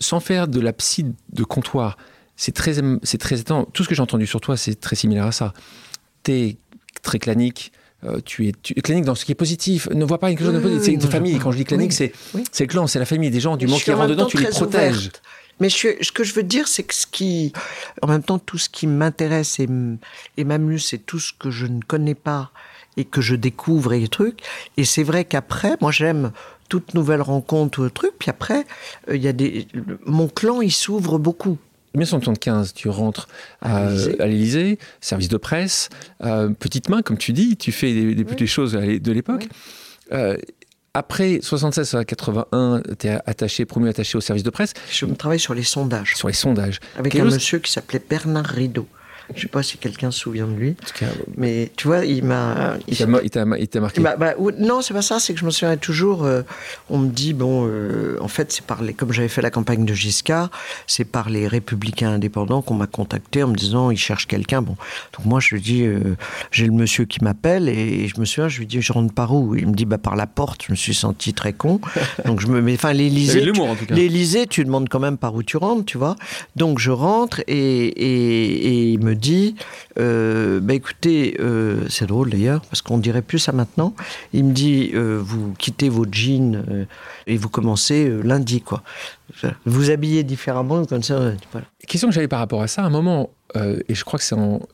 Sans faire de la psy de comptoir, c'est très, c'est très étonnant. Tout ce que j'ai entendu sur toi, c'est très similaire à ça. Tu es très clanique, euh, tu, es, clinique dans ce qui est positif. Ne vois pas quelque chose de positif. c'est de famille. Quand je dis clanique, c'est, c'est le clan, c'est la famille des gens. Du moment qu'ils rentrent dedans, tu les protèges. Mais ce que je veux dire, c'est que ce qui, en même temps, tout ce qui m'intéresse et, m'amuse, c'est tout ce que je ne connais pas et que je découvre et les trucs. Et c'est vrai qu'après, moi, j'aime toute nouvelle rencontre ou truc. Puis après, euh, il y a des, mon clan, il s'ouvre beaucoup. 1975, tu rentres à, l'Élysée, service de presse, euh, petite main, comme tu dis, tu fais des, petites choses de l'époque. Euh, après 76 à 81, tu es attaché, promu attaché au service de presse. Je travaille sur les sondages. Sur les sondages. Avec un monsieur qui s'appelait Bernard Rideau. Je ne sais pas si quelqu'un se souvient de lui. mais tu vois, il m'a. Il t'a marqué bah, bah, Non, c'est pas ça, c'est que je me souviens toujours. Euh, on me dit, bon, euh, en fait, c'est par les. Comme j'avais fait la campagne de Giscard, c'est par les Républicains indépendants qu'on m'a contacté en me disant, ils cherchent quelqu'un. Bon. Donc moi, je lui dis, euh, j'ai le monsieur qui m'appelle et, je me souviens, je lui dis, je rentre par où? Il me dit, bah, par la porte. Je me suis senti très con. <laughs> Donc je me mets. Enfin, l'Élysée. L'Élysée, tu demandes quand même par où tu rentres, tu vois. Donc je rentre et, et, et il me dit, euh, bah écoutez, euh, c'est drôle d'ailleurs, parce qu'on dirait plus ça maintenant. Il me dit, euh, vous quittez vos jeans et vous commencez lundi, quoi. Vous habillez différemment, comme ça. Voilà. Question que j'avais par rapport à ça, à un moment, et je crois que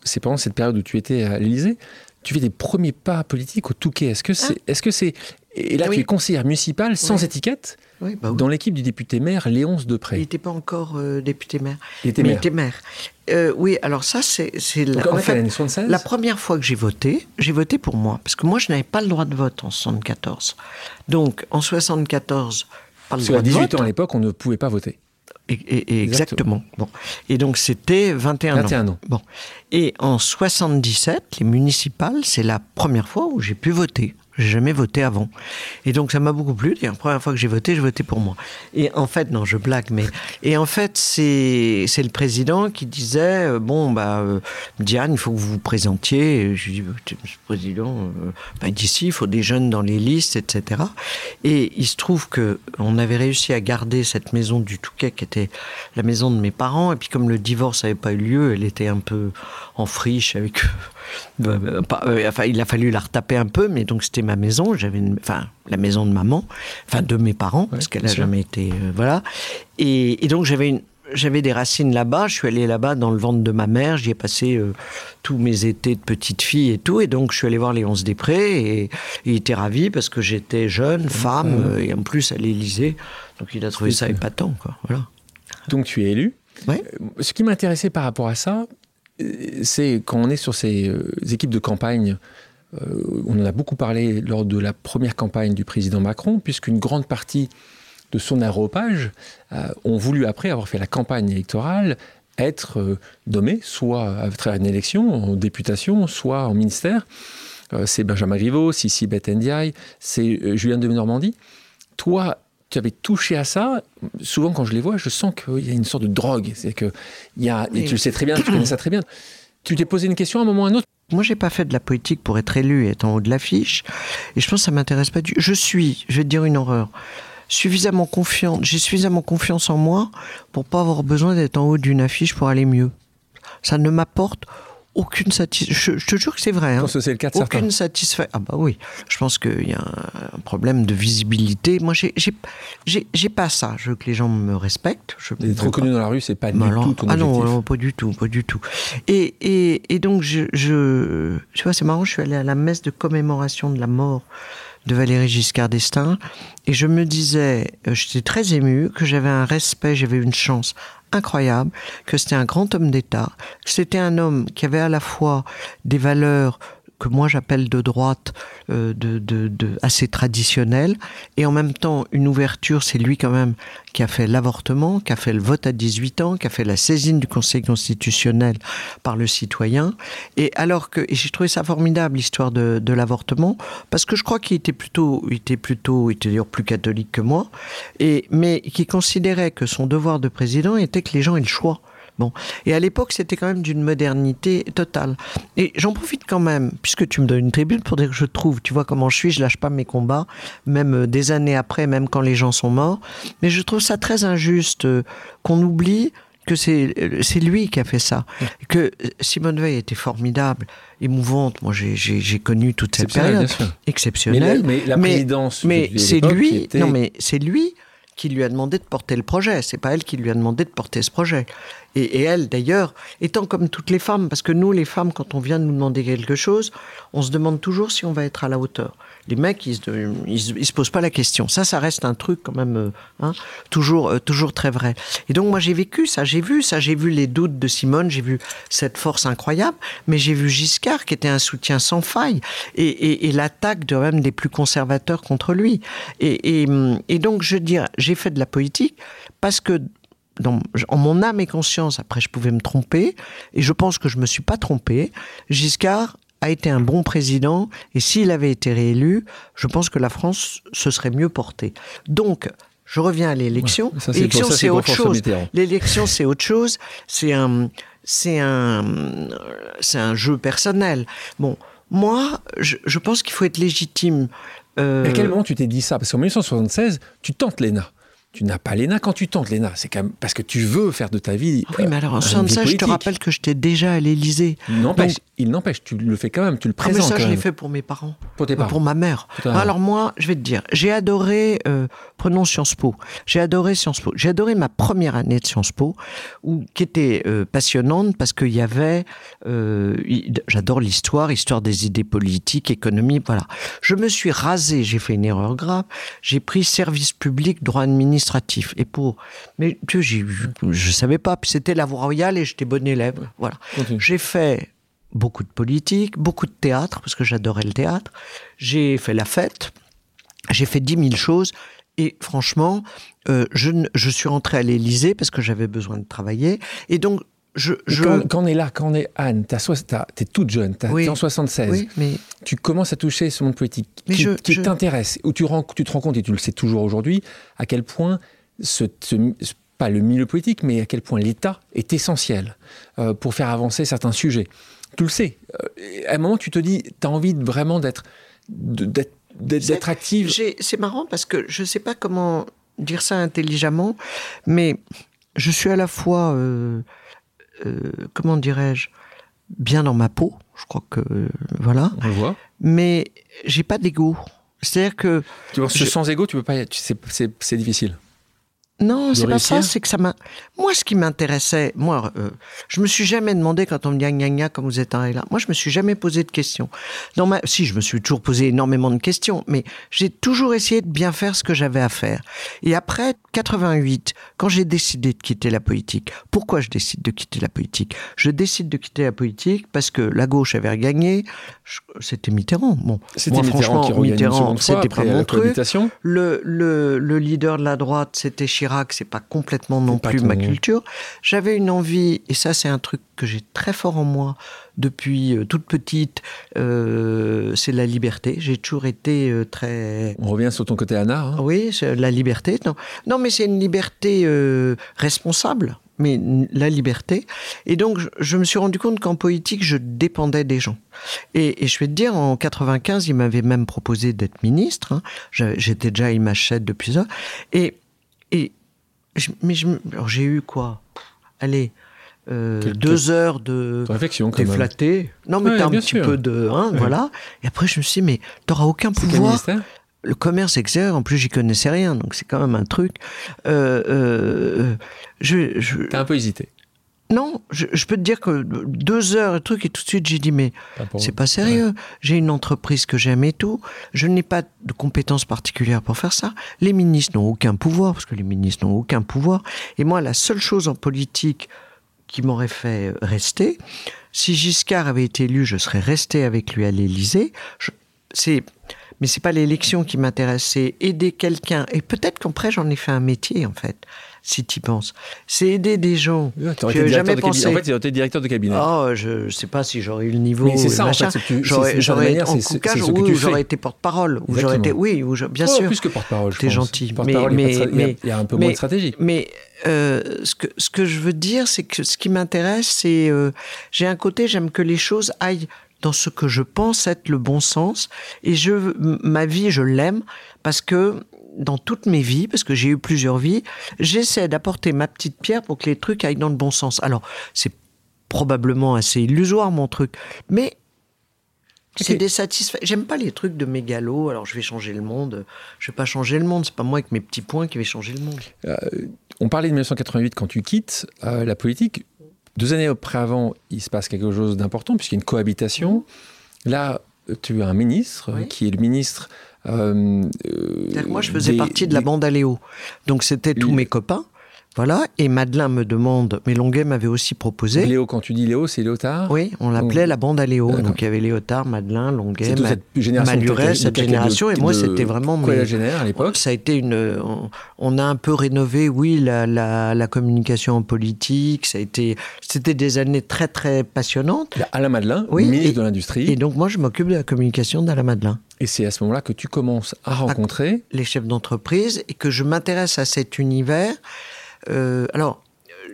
c'est pendant cette période où tu étais à l'Élysée, tu fais des premiers pas politiques au Touquet. Est-ce que c'est, ah. est-ce que c'est, et là tu es conseillère municipale sans étiquette bah dans l'équipe du député maire Léonce Depré. Il n'était pas encore député maire. Il était maire. Il était maire. Euh, oui, alors ça, c'est la, en fait, la première fois que j'ai voté, j'ai voté pour moi, parce que moi, je n'avais pas le droit de vote en 74. Donc, en 74, pas le droit à 18 ans à l'époque, on ne pouvait pas voter. Et, exactement. Bon. Et donc, c'était 21, 21 ans. Bon. Et en 77, les municipales, c'est la première fois où j'ai pu voter. J'ai jamais voté avant. Et donc ça m'a beaucoup plu. la première fois que j'ai voté, je votais pour moi. Et en fait, non, je blague, mais et en fait, c'est c'est le président qui disait euh, bon bah euh, Diane, il faut que vous vous présentiez. Et je dis Monsieur le président, euh, bah, d'ici, il faut des jeunes dans les listes, etc. Et il se trouve que on avait réussi à garder cette maison du Touquet qui était la maison de mes parents. Et puis comme le divorce n'avait pas eu lieu, elle était un peu en friche avec bah, bah, euh, enfin, il a fallu la retaper un peu, mais donc c'était ma maison. J'avais, enfin, la maison de maman, enfin de mes parents, parce qu'elle n'a jamais été, euh, voilà. Et, donc j'avais j'avais des racines là-bas. Je suis allé là-bas dans le ventre de ma mère. J'y ai passé euh, tous mes étés de petite fille et tout. Et donc, je suis allé voir Léonce Després et, il était ravi parce que j'étais jeune, femme, et en plus à l'Élysée. Donc, il a trouvé ça épatant, quoi. Voilà. Donc, tu es élu. Ouais. Ce qui m'intéressait par rapport à ça, c'est quand on est sur ces équipes de campagne on en a beaucoup parlé lors de la première campagne du président Macron, puisqu'une grande partie de son aéropage euh, ont voulu, après avoir fait la campagne électorale, être euh, nommés, soit à travers une élection, en députation, soit en ministère. Euh, c'est Benjamin Griveaux, Sissi Ndiaye, c'est Julien de Normandie. Toi, tu avais touché à ça. Souvent, quand je les vois, je sens qu'il y a une sorte de drogue. C'est que il y a, et tu le sais très bien, tu connais ça très bien. Tu t'es posé une question à un moment ou à un autre? Moi, j'ai pas fait de la politique pour être élu et être en haut de l'affiche. Et je pense que ça m'intéresse pas du. Je suis, je vais te dire une horreur suffisamment confiante, j'ai suffisamment confiance en moi pour pas avoir besoin d'être en haut d'une affiche pour aller mieux. Ça ne m'apporte aucune satisfaction. Je, te jure que c'est vrai. Hein. c'est le cas de aucune satisfaction. Ah bah oui. Je pense qu'il y a un problème de visibilité. Moi, j'ai, pas ça. Je veux que les gens me respectent. Je être reconnu dans la rue, c'est pas du tout ton Ah non, pas du tout, pas du tout. Et, et, et donc, je, je, tu vois, c'est marrant. Je suis allé à la messe de commémoration de la mort de Valéry Giscard d'Estaing. Et je me disais, euh, j'étais très ému, que j'avais un respect, j'avais une chance incroyable, que c'était un grand homme d'État, que c'était un homme qui avait à la fois des valeurs que moi j'appelle de droite, euh, de, de, de, assez traditionnelle, et en même temps une ouverture, c'est lui quand même qui a fait l'avortement, qui a fait le vote à 18 ans, qui a fait la saisine du Conseil constitutionnel par le citoyen, et alors que, j'ai trouvé ça formidable l'histoire de, de l'avortement, parce que je crois qu'il était plutôt, il était plutôt, il était d'ailleurs plus catholique que moi, et, mais qui considérait que son devoir de président était que les gens aient le choix. Bon. Et à l'époque, c'était quand même d'une modernité totale. Et j'en profite quand même, puisque tu me donnes une tribune pour dire que je trouve, tu vois comment je suis, je lâche pas mes combats, même euh, des années après, même quand les gens sont morts. Mais je trouve ça très injuste euh, qu'on oublie que c'est euh, c'est lui qui a fait ça. Que Simone Veil était formidable, émouvante. Moi, j'ai connu toute cette période exceptionnelle. Mais, la, présidence, mais, c'est lui. Non, mais c'est lui qui lui a demandé de porter le projet. C'est pas elle qui lui a demandé de porter ce projet. Et, elle, d'ailleurs, étant comme toutes les femmes, parce que nous, les femmes, quand on vient nous demander quelque chose, on se demande toujours si on va être à la hauteur. Les mecs, ils se, posent pas la question. Ça, ça reste un truc quand même, euh, hein, toujours, euh, toujours très vrai. Et donc moi, j'ai vécu ça, j'ai vu ça, j'ai vu les doutes de Simone, j'ai vu cette force incroyable, mais j'ai vu Giscard qui était un soutien sans faille et, l'attaque de même des plus conservateurs contre lui. Et, et donc, je veux dire, j'ai fait de la politique parce que en mon âme et conscience, après je pouvais me tromper, et je pense que je me suis pas trompé, Giscard a été un bon président, et s'il avait été réélu, je pense que la France se serait mieux portée. Donc, je reviens à l'élection. l'élection, c'est autre chose. L'élection, c'est autre chose. C'est un, c'est un, c'est un jeu personnel. Bon, moi, je, je pense qu'il faut être légitime. Euh... À quel moment tu t'es dit ça? Parce qu'en 1976, tu tentes l'ENA tu n'as pas l'ENA quand tu tentes l'ENA. C'est quand même parce que tu veux faire de ta vie. Oui, mais alors en 76, je te rappelle que j'étais déjà à l'Élysée. Il n'empêche, tu le fais quand même, tu le présentes. Ah, mais ça, je l'ai fait pour mes parents. Pour tes parents. Pour ma mère. Alors moi, je vais te dire, j'ai adoré, euh, prenons Sciences Po. J'ai adoré Sciences Po. J'ai adoré ma première année de Sciences Po, où, qui était euh, passionnante parce qu'il y avait, euh, j'adore l'histoire, histoire des idées politiques, économie, voilà. Je me suis rasé, j'ai fait une erreur grave. J'ai pris service public, droit administratif et pour. Mais sais, je savais pas. Puis c'était la voie royale et j'étais bon élève. Voilà. J'ai fait beaucoup de politique, beaucoup de théâtre, parce que j'adorais le théâtre. J'ai fait la fête. J'ai fait dix mille choses. Et franchement, euh, je, je suis rentré à l'Élysée parce que j'avais besoin de travailler. Et donc, je, Quand, on est là, quand on est Anne, tu es toute jeune, tu es en 76, mais... tu commences à toucher ce monde politique qui, t'intéresse, où tu, tu, te rends compte, et tu le sais toujours aujourd'hui, à quel point, ce, pas le milieu politique, mais à quel point l'État est essentiel euh, pour faire avancer certains sujets. Tu le sais. Euh, à un moment, tu te dis, tu as envie vraiment d'être d'être active. C'est marrant parce que je ne sais pas comment dire ça intelligemment, mais je suis à la fois... Euh, comment dirais-je, bien dans ma peau. Je crois que voilà. On le voit. Mais j'ai pas d'ego. C'est-à-dire que. Tu vois, sans ego, tu peux pas. C'est difficile. Non, c'est pas ça, c'est que ça m'a. Moi, ce qui m'intéressait, moi, euh, je me suis jamais demandé quand on me dit gna gna comme vous êtes arrivé là. Moi, je me suis jamais posé de questions. Dans ma, si, je me suis toujours posé énormément de questions, mais j'ai toujours essayé de bien faire ce que j'avais à faire. Et après 88, quand j'ai décidé de quitter la politique, pourquoi je décide de quitter la politique? Je décide de quitter la politique parce que la gauche avait regagné. Je- C'était Mitterrand. Bon, C'était Mitterrand franchement, qui Mitterrand, c'était pas mon truc. Le, le, le leader de la droite, c'était Chirac, c'est pas complètement non plus ma culture. J'avais une envie, et ça c'est un truc que j'ai très fort en moi depuis euh, toute petite, euh, c'est la liberté. J'ai toujours été euh, très... On revient sur ton côté Anna. hein. Oui, la liberté. Non, non mais c'est une liberté euh, responsable, mais la liberté. Et donc, je, je me suis rendu compte qu'en politique, je dépendais des gens. Et, et je vais te dire, en 95, il m'avait même proposé d'être ministre. hein. J'étais déjà Image 7 depuis ça. Et, et je- mais j'ai eu quoi? Allez, euh, deux heures de réflexion, t'es flatté. Non, mais Ouais, t'as un petit sûr. peu de, hein, Ouais. voilà. Et après, je me suis dit, mais t'auras aucun pouvoir le commerce extérieur, en plus, j'y connaissais rien, donc c'est quand même un truc. Euh, euh, je, je- T'as un peu hésité. Non, je, je peux te dire que deux heures, le truc, et tout de suite, j'ai dit, mais c'est pas sérieux. J'ai une entreprise que j'aime et tout. Je n'ai pas de compétences particulières pour faire ça. Les ministres n'ont aucun pouvoir, parce que les ministres n'ont aucun pouvoir. Et moi, la seule chose en politique qui m'aurait fait rester, si Giscard avait été élu, je serais resté avec lui à l'Élysée. C'est, mais c'est pas l'élection qui m'intéresse, c'est aider quelqu'un. Et peut-être qu'après, j'en ai fait un métier, en fait, si tu y penses. C'est aider des gens. Avais directeur jamais pensé. En fait, t'aurais été directeur de cabinet. Oh, je sais pas si j'aurais eu le niveau. Mais c'est ça, en machin. fait, que tu- c'est- J'aurais, en que oui, tu ou j'aurais été porte-parole, ou j'aurais été, Exactement. oui, ou je- bien Oh, sûr. Plus que porte-parole, je T'es gentil. Porte-parole, Mais- il y a mais- il y un peu moins de stratégie. Mais euh, ce, que, ce que je veux dire, c'est que ce qui m'intéresse, c'est euh, j'ai un côté, j'aime que les choses aillent dans ce que je pense être le bon sens. Et je, ma vie, je l'aime parce que dans toutes mes vies, parce que j'ai eu plusieurs vies, j'essaie d'apporter ma petite pierre pour que les trucs aillent dans le bon sens. Alors, c'est probablement assez illusoire mon truc, mais c'est des satisfaits. J'aime pas les trucs de mégalo. Alors je vais changer le monde. Je vais pas changer le monde. C'est pas moi avec mes petits points qui vais changer le monde. On parlait de 1988 quand tu quittes euh, la politique. Deux années auparavant, il se passe quelque chose d'important puisqu'il y a une cohabitation. Là, euh, tu as un ministre euh, Oui. qui est le ministre. Euh, moi, je faisais des- partie de la bande Aléo. Donc, c'était tous mes copains. Voilà. Et Madeleine me demande, mais Longuet m'avait aussi proposé. Léo, quand tu dis Léo, c'est Léotard. Oui, on l'appelait la bande Aléo. D'accord. Donc, il y avait Léotard, Madeleine, Longuet, Ma- cette génération. Maluret, cette de- génération. Et moi, de c'était vraiment mes- quadragénaires à l'époque. Ça a été une. On, a un peu rénové, oui, la, la, la communication en politique. Ça a été. C'était des années très, très passionnantes. Il y a Alain Madelin, Oui, ministre et- de l'Industrie. Et donc, moi, je m'occupe de la communication d'Alain Madeleine. Et c'est à ce moment-là que tu commences à rencontrer. les chefs d'entreprise et que je m'intéresse à cet univers. Euh, alors,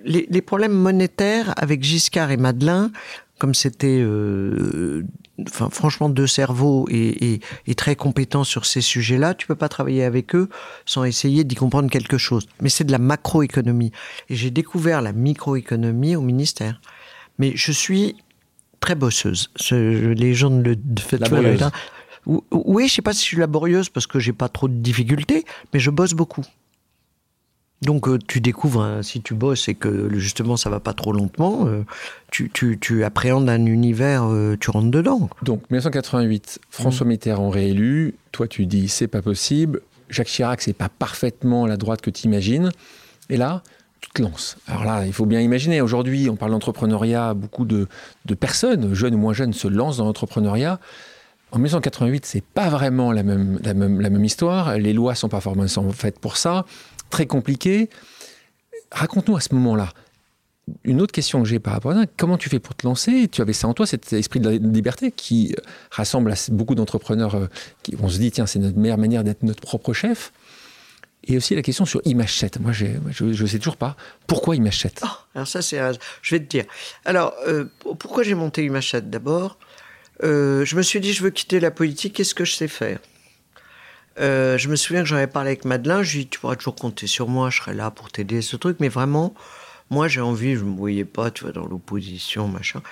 les, les problèmes monétaires avec Giscard et Madeleine, comme c'était, euh, enfin, franchement, deux cerveaux et, et- et très compétents sur ces sujets-là, tu peux pas travailler avec eux sans essayer d'y comprendre quelque chose. Mais c'est de la macroéconomie. Et j'ai découvert la microéconomie au ministère. Mais je suis très bosseuse. Je- les gens ne le font Laborieuse. Ou- Oui, je sais pas si je suis laborieuse parce que j'ai pas trop de difficultés, mais je bosse beaucoup. Donc euh, tu découvres, hein, si tu bosses et que justement ça va pas trop lentement, euh, tu, tu, tu appréhendes un univers, euh, tu rentres dedans. Donc 1988, François Mitterrand réélu. Toi, tu dis c'est pas possible. Jacques Chirac, c'est pas parfaitement la droite que tu imagines. Et là, tu te lances. Alors là, il faut bien imaginer. Aujourd'hui, on parle d'entrepreneuriat. Beaucoup de, de personnes, jeunes ou moins jeunes, se lancent dans l'entrepreneuriat. En 1988, c'est pas vraiment la même, la même, la même histoire. Les lois sont pas forcément faites pour ça. Très compliqué. Raconte-nous à ce moment-là. Une autre question que j'ai par rapport à ça, comment tu fais pour te lancer? Tu avais ça en toi, cet esprit de liberté qui euh, rassemble beaucoup d'entrepreneurs euh, qui on se dit, tiens, c'est notre meilleure manière d'être notre propre chef. Et aussi la question sur Image 7. Moi, je ne sais toujours pas pourquoi Image 7. Ah, alors ça c'est, je vais te dire. Alors euh, pour- pourquoi j'ai monté Umachat D'abord, euh, je me suis dit je veux quitter la politique, qu'est-ce que je sais faire? Euh, Je me souviens que j'en avais parlé avec Madeleine, je lui ai dit tu pourras toujours compter sur moi, je serai là pour t'aider ce truc, mais vraiment, moi j'ai envie, je me voyais pas, tu vois, dans l'opposition, machin.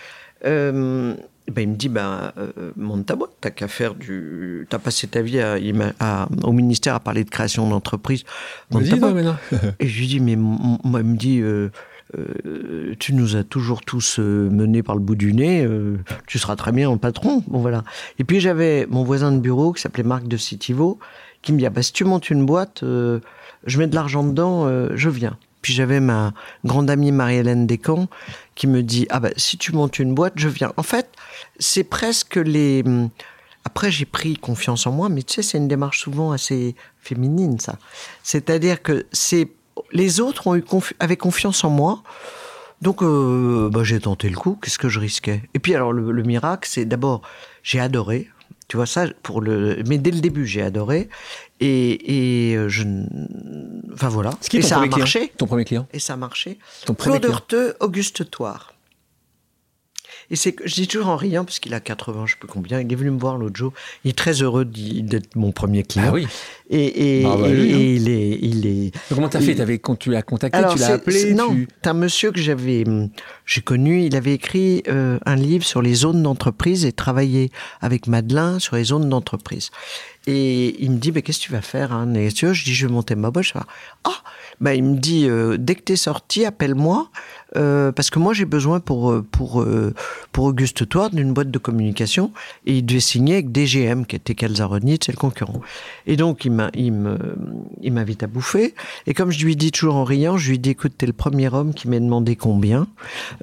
Euh, ben, il me dit, ben, euh, monte ta boîte, t'as qu'à faire du... T'as passé ta vie à, à- au ministère à parler de création d'entreprise. Et je lui dis, mais moi, il me dit, euh, euh, tu nous as toujours tous euh, menés par le bout du nez, euh, tu seras très bien en patron. Bon, voilà. Et puis j'avais mon voisin de bureau qui s'appelait Marc de Citivo, qui me dit, ah, bah, si tu montes une boîte, je mets de l'argent dedans, je viens. Puis j'avais ma grande amie Marie-Hélène Descamps qui me dit, ah bah, si tu montes une boîte, je viens. En fait, c'est presque les... hum, Après, j'ai pris confiance en moi, mais tu sais, c'est une démarche souvent assez féminine, ça. C'est-à-dire que c'est les autres ont eu confi- avaient confiance en moi. Donc, euh, bah, j'ai tenté le coup. Qu'est-ce que je risquais? Et puis, alors, le, le miracle, c'est d'abord, j'ai adoré. Tu vois ça pour le. Mais dès le début, j'ai adoré. Et, et euh, je. Enfin voilà. C'est qui et ça a client? marché. Ton premier client? Et ça a marché. Ton premier Claude Heurteux, Auguste Toire. Et c'est que je dis toujours en riant, parce qu'il a 80, je sais plus combien, il est venu me voir l'autre jour. Il est très heureux d'être mon premier client. Ah oui. Et, et- lui, hein. et il est. Il est Comment t'as fait? T'avais- Quand tu l'as contacté, alors, tu l'as appelé Non, tu- c'est un monsieur que j'avais, hum, j'ai connu. Il avait écrit euh, un livre sur les zones d'entreprise et travaillé avec Madeleine sur les zones d'entreprise. Et il me dit, mais qu'est-ce que tu vas faire hein? Et tu Je dis, je vais monter ma boîte. Je fais, ah, bah, il me dit, euh, dès que tu es sorti, appelle-moi, euh, parce que moi j'ai besoin pour, euh, pour, euh, pour Auguste Toire d'une boîte de communication. Et il devait signer avec DGM, qui était Calzaroni, c'est le concurrent. Et donc, il m'invite à bouffer. Et comme je lui dis toujours en riant, je lui dis, écoute, t'es le premier homme qui m'a demandé combien.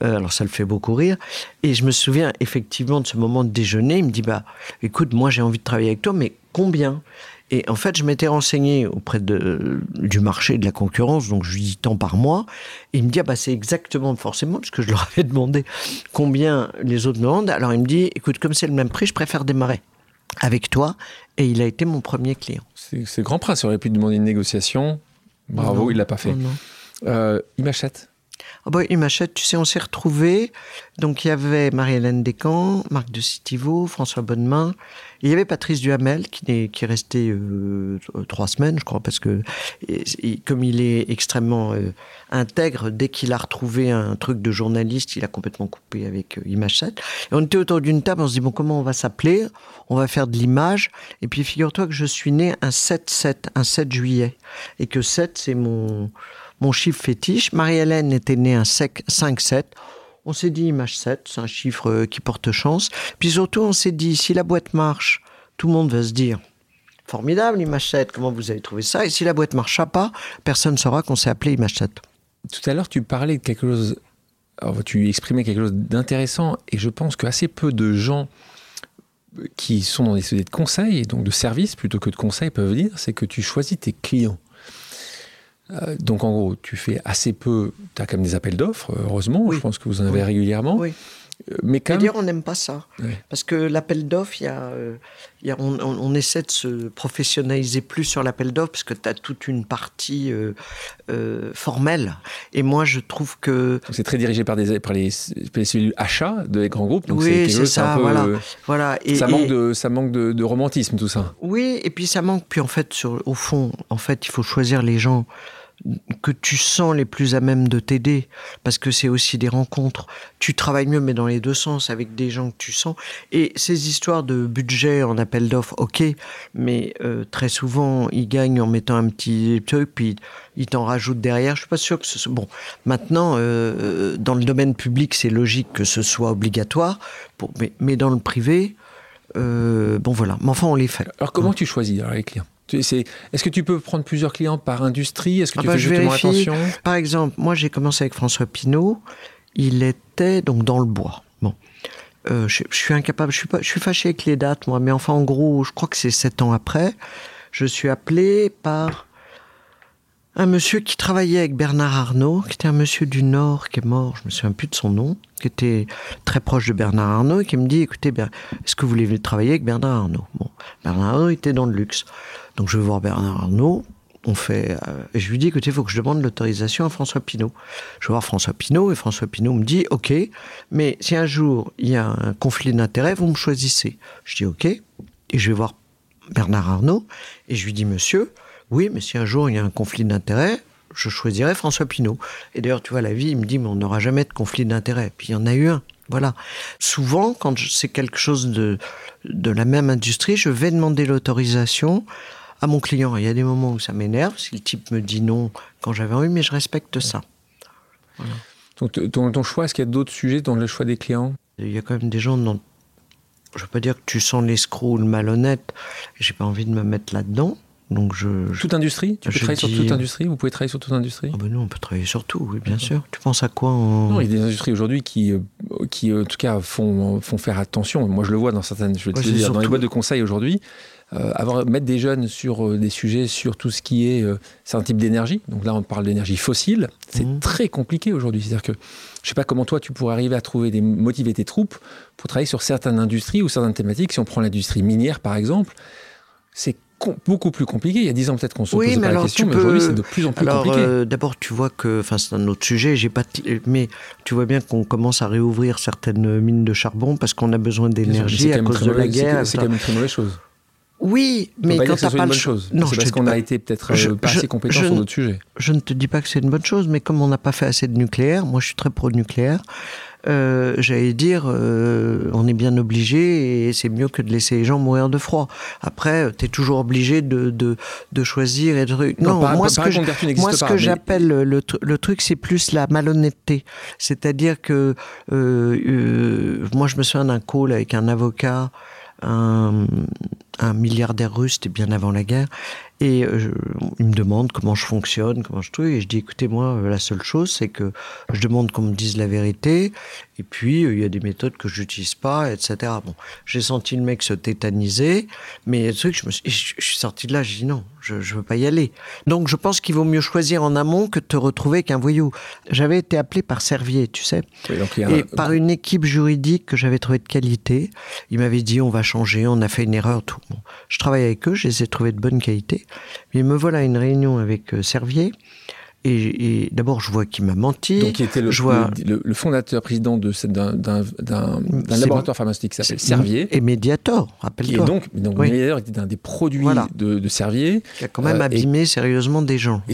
Alors, ça le fait beaucoup rire. Et je me souviens effectivement de ce moment de déjeuner. Il me dit, bah, écoute, moi, j'ai envie de travailler avec toi, mais combien? Et en fait, je m'étais renseigné auprès de, du marché de la concurrence, donc je lui dis tant par mois. Et il me dit, ah bah c'est exactement forcément, parce que je leur avais demandé combien les autres demandent. Alors il me dit, écoute, comme c'est le même prix, je préfère démarrer avec toi. Et il a été mon premier client. C'est Grand Prince aurait pu demander une négociation. Bravo, Non, il l'a pas fait. non, non. Euh, il m'achète. Ah bah, il m'achète, tu sais, on s'est retrouvés. Donc, il y avait Marie-Hélène Descamps, Marc de Citivo, François Bonnemain. Il y avait Patrice Duhamel, qui est, resté euh, trois semaines, je crois, parce que comme il est extrêmement euh, intègre, dès qu'il a retrouvé un truc de journaliste, il a complètement coupé avec euh, Image 7. Et on était autour d'une table, on se dit, bon, comment on va s'appeler? On va faire de l'image. Et puis, figure-toi que je suis né un 7-7, un 7 juillet. Et que 7, c'est mon mon chiffre fétiche. Marie-Hélène était née un sec- 5-7. On s'est dit image 7, c'est un chiffre euh, qui porte chance. Puis surtout, on s'est dit, si la boîte marche, tout le monde va se dire, formidable image 7, comment vous avez trouvé ça? Et si la boîte ne marcha pas, personne ne saura qu'on s'est appelé image 7. Tout à l'heure, tu parlais de quelque chose. alors, tu exprimais quelque chose d'intéressant et je pense qu'assez peu de gens qui sont dans des sociétés de conseil, et donc de service plutôt que de conseil, peuvent dire c'est que tu choisis tes clients. Euh, donc en gros, tu fais assez peu, tu as quand même des appels d'offres, heureusement, Oui. je pense que vous en avez régulièrement. Oui. Euh, Mais quand dire, on n'aime pas ça. Ouais. Parce que l'appel d'offres, il y a, euh, y a- on, on- on essaie de se professionnaliser plus sur l'appel d'offres parce que tu as toute une partie euh, euh, formelle. Et moi, je trouve que c'est très dirigé par, des, par les, les cellules achats de grands groupes. Donc Oui, c'est ça, peu, voilà. euh, voilà. Et, ça, et- manque de, ça manque de, de romantisme, tout ça. Oui, et puis ça manque. Puis en fait, sur, au fond, en fait, il faut choisir les gens que tu sens les plus à même de t'aider, parce que c'est aussi des rencontres. Tu travailles mieux, mais dans les deux sens, avec des gens que tu sens. Et ces histoires de budget en appel d'offres, ok, mais euh, très souvent, ils gagnent en mettant un petit truc, puis ils t'en rajoutent derrière. Je suis pas sûr que ce soit... Bon, maintenant, euh, dans le domaine public, c'est logique que ce soit obligatoire, mais, dans le privé... euh, bon voilà, mais enfin on les fait. Alors comment tu choisis les clients? Est-ce que tu peux prendre plusieurs clients par industrie? Est-ce que Ah tu bah, fais je justement vérifie. attention? Par exemple, moi j'ai commencé avec François Pinault. Il était donc dans le bois. Bon, Euh, je, je suis incapable. Je suis pas. Je suis fâché avec les dates, moi. Mais enfin, en gros, je crois que c'est sept ans après. Je suis appelé par un monsieur qui travaillait avec Bernard Arnault, qui était un monsieur du Nord qui est mort. Je me souviens plus de son nom, qui était très proche de Bernard Arnault et qui me dit "Écoutez, est-ce que vous voulez travailler avec Bernard Arnault? Bon, Bernard Arnault était dans le luxe. Donc je vais voir Bernard Arnault. On fait, euh, je lui dis, écoutez, il faut que je demande l'autorisation à François Pinault. Je vais voir François Pinault et François Pinault me dit, ok, mais si un jour il y a un conflit d'intérêts, vous me choisissez. Je dis, ok, et je vais voir Bernard Arnault et je lui dis, monsieur, oui, mais si un jour il y a un conflit d'intérêts, je choisirai François Pinault. Et d'ailleurs, tu vois, la vie, il me dit, mais on n'aura jamais de conflit d'intérêts. Puis il y en a eu un. Voilà. Souvent, quand c'est quelque chose de, de la même industrie, je vais demander l'autorisation à mon client. Il y a des moments où ça m'énerve, si le type me dit non quand j'avais envie, mais je respecte ça. Donc, ton, ton choix, est-ce qu'il y a d'autres sujets dans le choix des clients? Il y a quand même des gens dont je veux pas dire que tu sens l'escroc ou le malhonnête. J'ai pas envie de me mettre là-dedans. Donc je, toute industrie? Tu peux travailler sur toute industrie? Vous pouvez travailler sur toute industrie? Oh ben Nous, on peut travailler sur tout, oui, bien sûr. Tu penses à quoi en... Non, il y a des industries aujourd'hui qui, euh, qui, en tout cas, font, font faire attention. Moi, je le vois dans certaines, je vais te dire, dans les boîtes de conseil aujourd'hui. Euh, avoir, mettre des jeunes sur euh, des sujets sur tout ce qui est euh, c'est un type d'énergie. Donc là, on parle d'énergie fossile. C'est mmh. très compliqué aujourd'hui. C'est-à-dire que je sais pas comment toi tu pourrais arriver à trouver des motiver tes troupes pour travailler sur certaines industries ou certaines thématiques. Si on prend l'industrie minière par exemple, c'est beaucoup plus compliqué. Il y a dix ans peut-être qu'on se oui, posait pas la question, mais aujourd'hui c'est de plus en plus alors, compliqué. Euh, D'abord, tu vois que, enfin c'est un autre sujet, j'ai pas, mais tu vois bien qu'on commence à réouvrir certaines mines de charbon parce qu'on a besoin d'énergie à cause de la guerre. C'est quand même une très mauvaise chose. Oui, mais quand t'as pas le choix. Non, c'est parce qu'on a été peut-être euh, pas assez compétent sur d'autres sujets. Je ne te dis pas que c'est une bonne chose, mais comme on n'a pas fait assez de nucléaire, moi je suis très pro-nucléaire, euh, j'allais dire, euh, on est bien obligé et c'est mieux que de laisser les gens mourir de froid. Après, tu es toujours obligé de, de, de choisir et de... Non, non moi, ce que moi, ce que j'appelle le, le, truc, c'est plus la malhonnêteté. C'est-à-dire que euh, moi, je me souviens d'un call avec un avocat, un un milliardaire russe, bien avant la guerre, et euh, il me demande comment je fonctionne, comment je trouve, et je dis écoutez moi euh, la seule chose c'est que je demande qu'on me dise la vérité, et puis euh, il y a des méthodes que je n'utilise pas, etc. Bon, j'ai senti le mec se tétaniser, mais le truc je me suis, je, suis sorti de là, j'ai dit non, je ne veux pas y aller. Donc je pense qu'il vaut mieux choisir en amont que de te retrouver qu'un voyou. J'avais été appelé par Servier, tu sais, et par une équipe juridique que j'avais trouvé de qualité. Il m'avait dit on va changer, on a fait une erreur, tout. Bon. Je travaille avec eux, je les ai trouvés de bonne qualité. Mais me voilà à une réunion avec euh, Servier. Et, d'abord, je vois qu'il m'a menti. Donc, il était le, le, fondateur, président d'un laboratoire pharmaceutique qui s'appelle Servier. Et Mediator, rappelle-toi. Et donc, donc Mediator était un des produits de, Servier. Qui a quand même euh, abîmé sérieusement des gens. Et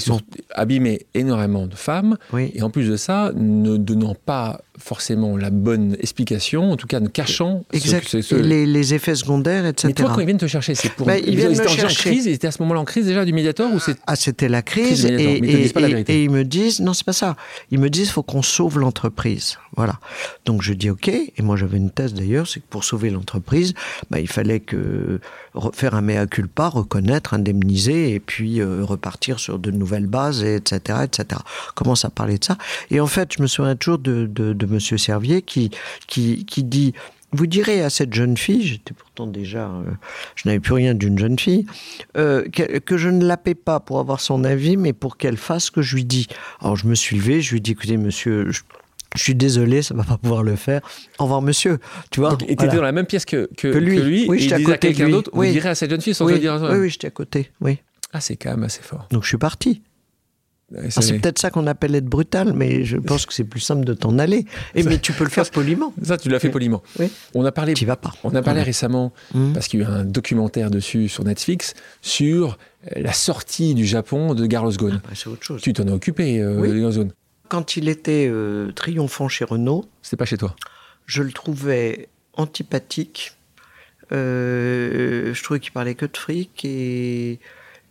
abîmé énormément de femmes. Et en plus de ça, ne donnant pas forcément la bonne explication, en tout cas ne cachant exact. Les, effets secondaires, etc. Mais toi, quand ils viennent te chercher, c'est pour. Bah, ils viennent me chercher. en crise, ils étaient à ce moment-là en crise déjà du médiator ou c'est Ah, c'était la crise, et, et, ils me disent non, c'est pas ça. Ils me disent faut qu'on sauve l'entreprise. Voilà. Donc je dis ok, et moi j'avais une thèse d'ailleurs, c'est que pour sauver l'entreprise, bah, il fallait que faire un mea culpa, reconnaître, indemniser, et puis euh, repartir sur de nouvelles bases, etc., etc. Commence à parler de ça? Et en fait, je me souviens toujours de, de, de Monsieur Servier qui, qui, qui dit vous direz à cette jeune fille, j'étais pourtant déjà, euh, je n'avais plus rien d'une jeune fille, euh, que, je ne la paie pas pour avoir son avis, mais pour qu'elle fasse ce que je lui dis. Alors je me suis levé, je lui ai dit, écoutez, monsieur, je, suis désolé, ça va pas pouvoir le faire. Au revoir, monsieur. Tu vois. et tu étais dans la même pièce que, que, lui. Oui, j'étais à côté quelqu'un d'autre. Vous direz à cette jeune fille sans oui, dire. Oui, oui, j'étais à côté. Oui. Ah, c'est quand même assez fort. Donc je suis parti. Ah, c'est peut-être ça qu'on appelle être brutal, mais je pense que c'est plus simple de t'en aller. Et, mais tu peux le faire <laughs> poliment. Ça, tu l'as fait poliment. Oui. On a parlé. Tu vas pas. On a parlé récemment mmh. parce qu'il y a eu un documentaire dessus sur Netflix sur la sortie du Japon de Carlos Ghosn. Ah, bah, c'est autre chose. Tu t'en as occupé, euh, Quand il était euh, triomphant chez Renault. C'était pas chez toi. Je le trouvais antipathique. Euh, je trouvais qu'il parlait que de fric et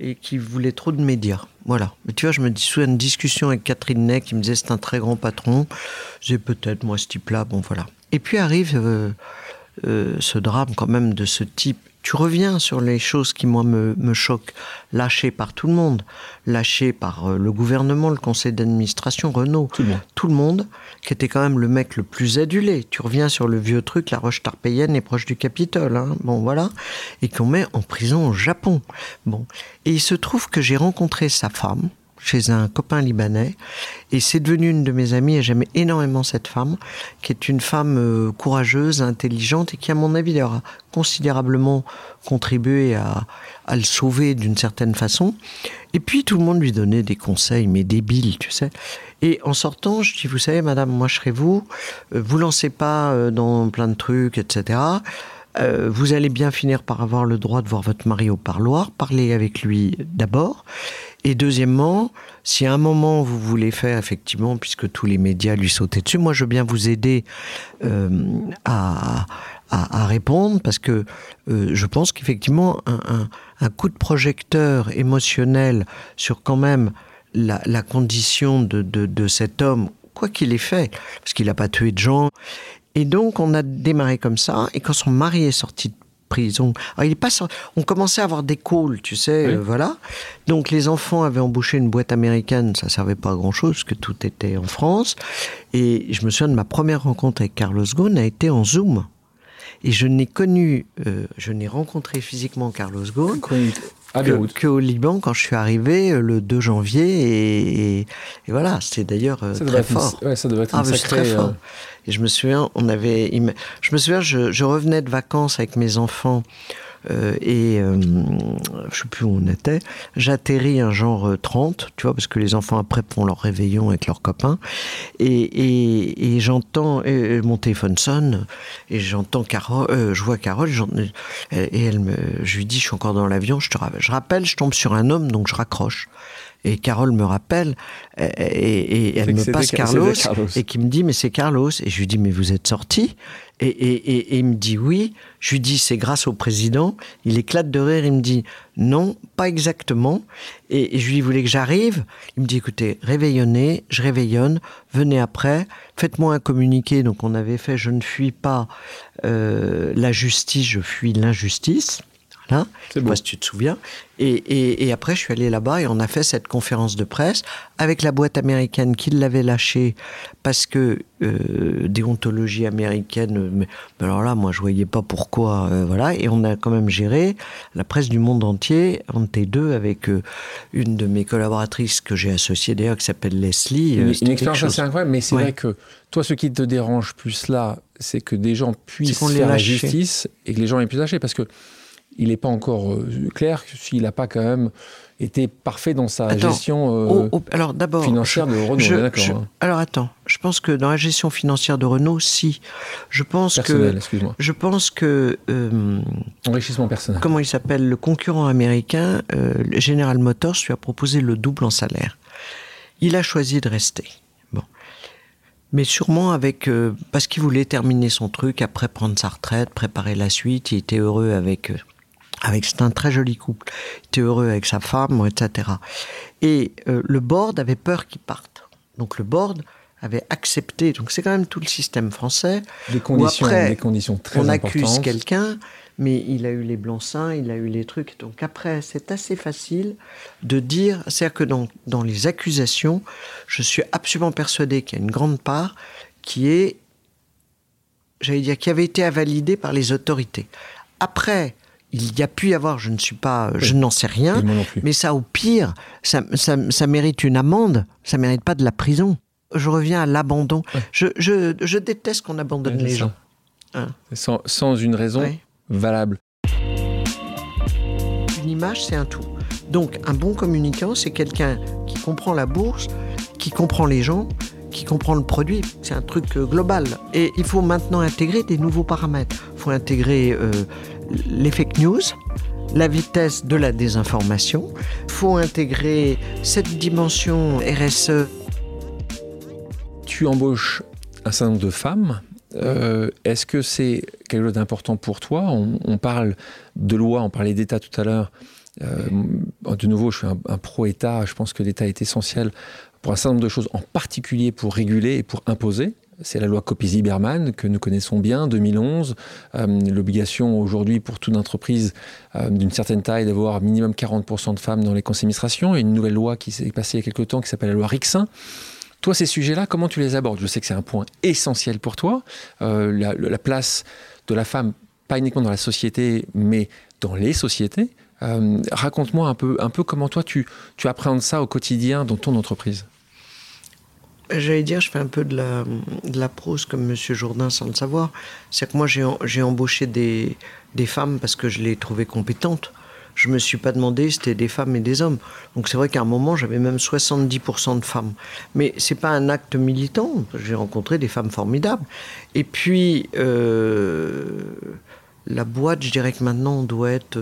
et qui voulait trop de médias. Voilà. Mais tu vois, je me souviens d'une discussion avec Catherine Ney qui me disait c'est un très grand patron. J'ai peut-être moi ce type-là. Bon voilà. Et puis arrive euh, euh, ce drame quand même de ce type tu reviens sur les choses qui, moi, me, me choquent. Lâché par tout le monde, lâché par euh, le gouvernement, le conseil d'administration, Renault, tout le, monde. tout le monde, qui était quand même le mec le plus adulé. Tu reviens sur le vieux truc, la roche tarpéienne est proche du Capitole, hein. bon voilà, et qu'on met en prison au Japon. Bon, et il se trouve que j'ai rencontré sa femme, chez un copain libanais. Et c'est devenu une de mes amies, et j'aime énormément cette femme, qui est une femme euh, courageuse, intelligente, et qui, à mon avis, a considérablement contribué à, à le sauver d'une certaine façon. Et puis, tout le monde lui donnait des conseils, mais débiles, tu sais. Et en sortant, je dis, vous savez, madame, moi, je serai vous, euh, vous lancez pas euh, dans plein de trucs, etc., vous allez bien finir par avoir le droit de voir votre mari au parloir, parler avec lui d'abord, Et deuxièmement, si à un moment vous voulez faire, effectivement, puisque tous les médias lui sautaient dessus, moi je veux bien vous aider euh, à, répondre, parce que euh, je pense qu'effectivement, un, coup de projecteur émotionnel sur quand même la, condition de, de, de cet homme, quoi qu'il ait fait, parce qu'il n'a pas tué de gens. Et donc on a démarré comme ça, et quand son mari est sorti de prison. il est pas On commençait à avoir des calls, tu sais, euh, voilà. Donc les enfants avaient embauché une boîte américaine, ça servait pas à grand chose parce que tout était en France. Et je me souviens de ma première rencontre avec Carlos Ghosn a été en Zoom. Et je n'ai connu, euh, je n'ai rencontré physiquement Carlos Ghosn que, que, au Liban quand je suis arrivé euh, le 2 janvier et, voilà c'était d'ailleurs très fort. ouais, ça devait être ah, très fort. Et je me souviens, on avait, je me souviens, je, je revenais de vacances avec mes enfants et euh, je sais plus où on était. J'atterris un genre 30, euh, tu vois, parce que les enfants après font leur réveillon avec leurs copains. Et, et, et j'entends, mon téléphone sonne, et j'entends Carole, euh, je vois Carole, et elle me, je lui dis, je suis encore dans l'avion, je te je rappelle, je tombe sur un homme, donc je raccroche. Et Carole me rappelle, et, et, elle me passe Carlos, et qui me dit, mais c'est Carlos. Et je lui dis, mais vous êtes sorti? Et, il me dit oui. Je lui dis, c'est grâce au président. Il éclate de rire, il me dit, non, pas exactement. Et, je lui voulais que j'arrive? Il me dit, écoutez, réveillonnez, je réveillonne, venez après, faites-moi un communiqué. Donc on avait fait, je ne fuis pas euh, la justice, je fuis l'injustice. Hein je sais pas si tu te souviens. Et, et, après, je suis allé là-bas et on a fait cette conférence de presse avec la boîte américaine qui l'avait lâchée parce que euh, déontologie américaine. Mais, alors là, moi, je voyais pas pourquoi. Euh, voilà. Et on a quand même géré la presse du monde entier, en T2, avec euh, une de mes collaboratrices que j'ai associée d'ailleurs, qui s'appelle Leslie. Une, une expérience assez incroyable, mais c'est vrai que toi, ce qui te dérange plus là, c'est que des gens puissent faire la justice et que les gens aient pu lâcher. Parce que il n'est pas encore euh, clair s'il n'a pas quand même été parfait dans sa gestion euh, oh, oh, alors financière de Renault. Hein. Alors attends, je pense que dans la gestion financière de Renault, si. Je pense que. Je pense que. Euh, Enrichissement personnel. Comment il s'appelle Le concurrent américain, General Motors, lui a proposé le double en salaire. Il a choisi de rester. Bon. Mais sûrement avec parce qu'il voulait terminer son truc, après prendre sa retraite, préparer la suite. Il était heureux avec avec c'est un très joli couple. Il était heureux avec sa femme, etc. Et euh, le board avait peur qu'il parte. Donc le board avait accepté. Donc c'est quand même tout le système français. Des conditions, après, des conditions très on accuse quelqu'un, mais il a eu les blancs-seings, il a eu les trucs. Donc après, c'est assez facile de dire. C'est-à-dire que dans, dans les accusations, je suis absolument persuadé qu'il y a une grande part qui est, j'allais dire, qui avait été validée par les autorités. Après, il y a pu y avoir, je ne suis pas, je n'en sais rien, mais ça au pire, ça, ça, mérite une amende, ça mérite pas de la prison. Je reviens à l'abandon. Je, je, je, déteste qu'on abandonne les gens. Hein. sans, sans, une raison valable. Une image, c'est un tout. Donc, un bon communicant, c'est quelqu'un qui comprend la bourse, qui comprend les gens, qui comprend le produit. C'est un truc euh, global. Et il faut maintenant intégrer des nouveaux paramètres. Il faut intégrer euh, les fake news, la vitesse de la désinformation. Il faut intégrer cette dimension RSE. Tu embauches un certain nombre de femmes. Euh, est-ce que c'est quelque chose d'important pour toi? On, parle de loi, on parlait d'État tout à l'heure. Euh, de nouveau, je suis un, un pro-État. Je pense que l'État est essentiel pour un certain nombre de choses, en particulier pour réguler et pour imposer c'est la loi Copé-Zimmermann que nous connaissons bien, 2011. Euh, l'obligation aujourd'hui pour toute entreprise euh, d'une certaine taille d'avoir minimum 40% de femmes dans les conseils d'administration. Une nouvelle loi qui s'est passée il y a quelques temps qui s'appelle la loi Rixin. Toi, ces sujets-là, comment tu les abordes? Je sais que c'est un point essentiel pour toi. Euh, la, place de la femme, pas uniquement dans la société, mais dans les sociétés. Raconte-moi un peu, un peu comment toi tu, tu appréhendes ça au quotidien dans ton entreprise. J'allais dire, je fais un peu de la, prose comme Monsieur Jourdain sans le savoir. C'est que moi, j'ai embauché des, femmes parce que je les trouvais compétentes. Je me suis pas demandé si c'était des femmes et des hommes. Donc c'est vrai qu'à un moment, j'avais même 70% de femmes. Mais c'est pas un acte militant. J'ai rencontré des femmes formidables. Et puis, euh, la boîte, je dirais que maintenant, on doit être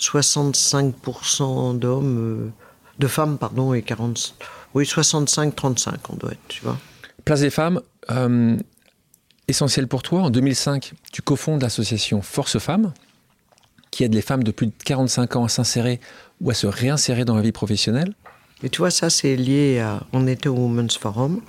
65% euh, d'hommes. Euh, de femmes, pardon, et 40, oui, 65-35, on doit être, tu vois. Place des femmes, euh, essentiel pour toi. En 2005, tu cofondes l'association Force Femmes, qui aide les femmes de plus de 45 ans à s'insérer ou à se réinsérer dans la vie professionnelle. Et tu vois, ça, c'est lié à. On était au Women's Forum.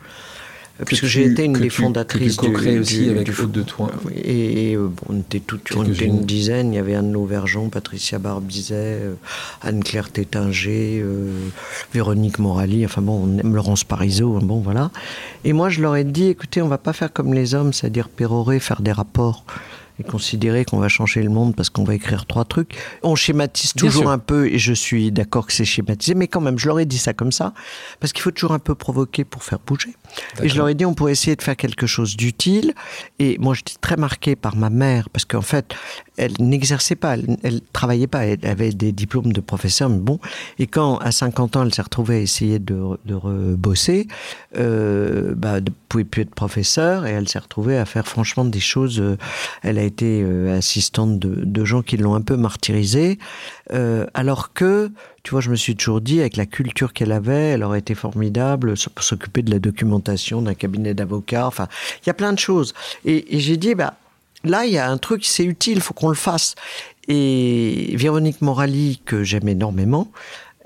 Puisque j'ai été une des fondatrices du, aussi avec du, de toi. Et, euh, bon, on était toutes on était une dizaine. Il y avait Anne Lauvergeon, Patricia Barbizet, euh, Anne-Claire Tétinger, euh, Véronique Morali, enfin bon, Laurence Parisot, hein, bon voilà. Et moi, je leur ai dit, écoutez, on va pas faire comme les hommes, c'est-à-dire pérorer, faire des rapports et considérer qu'on va changer le monde parce qu'on va écrire trois trucs. On schématise toujours un peu, et je suis d'accord que c'est schématisé, mais quand même, je leur ai dit ça comme ça, parce qu'il faut toujours un peu provoquer pour faire bouger. Et je leur ai dit, on pourrait essayer de faire quelque chose d'utile. Et moi, j'étais très marqué par ma mère, parce qu'en fait, elle n'exerçait pas, elle, ne travaillait pas, elle avait des diplômes de professeur, mais bon. Et quand, à 50 ans, elle s'est retrouvée à essayer de, de rebosser, euh, bah, ne pouvait plus être professeur, et elle s'est retrouvée à faire franchement des choses. Euh, elle a été euh, assistante de, de, gens qui l'ont un peu martyrisée, euh, alors que, tu vois, je me suis toujours dit, avec la culture qu'elle avait, elle aurait été formidable pour s'occuper de la documentation d'un cabinet d'avocats. Enfin, il y a plein de choses. Et, j'ai dit, bah, Là, il y a un truc, c'est utile, il faut qu'on le fasse. Et Véronique Morali, que j'aime énormément,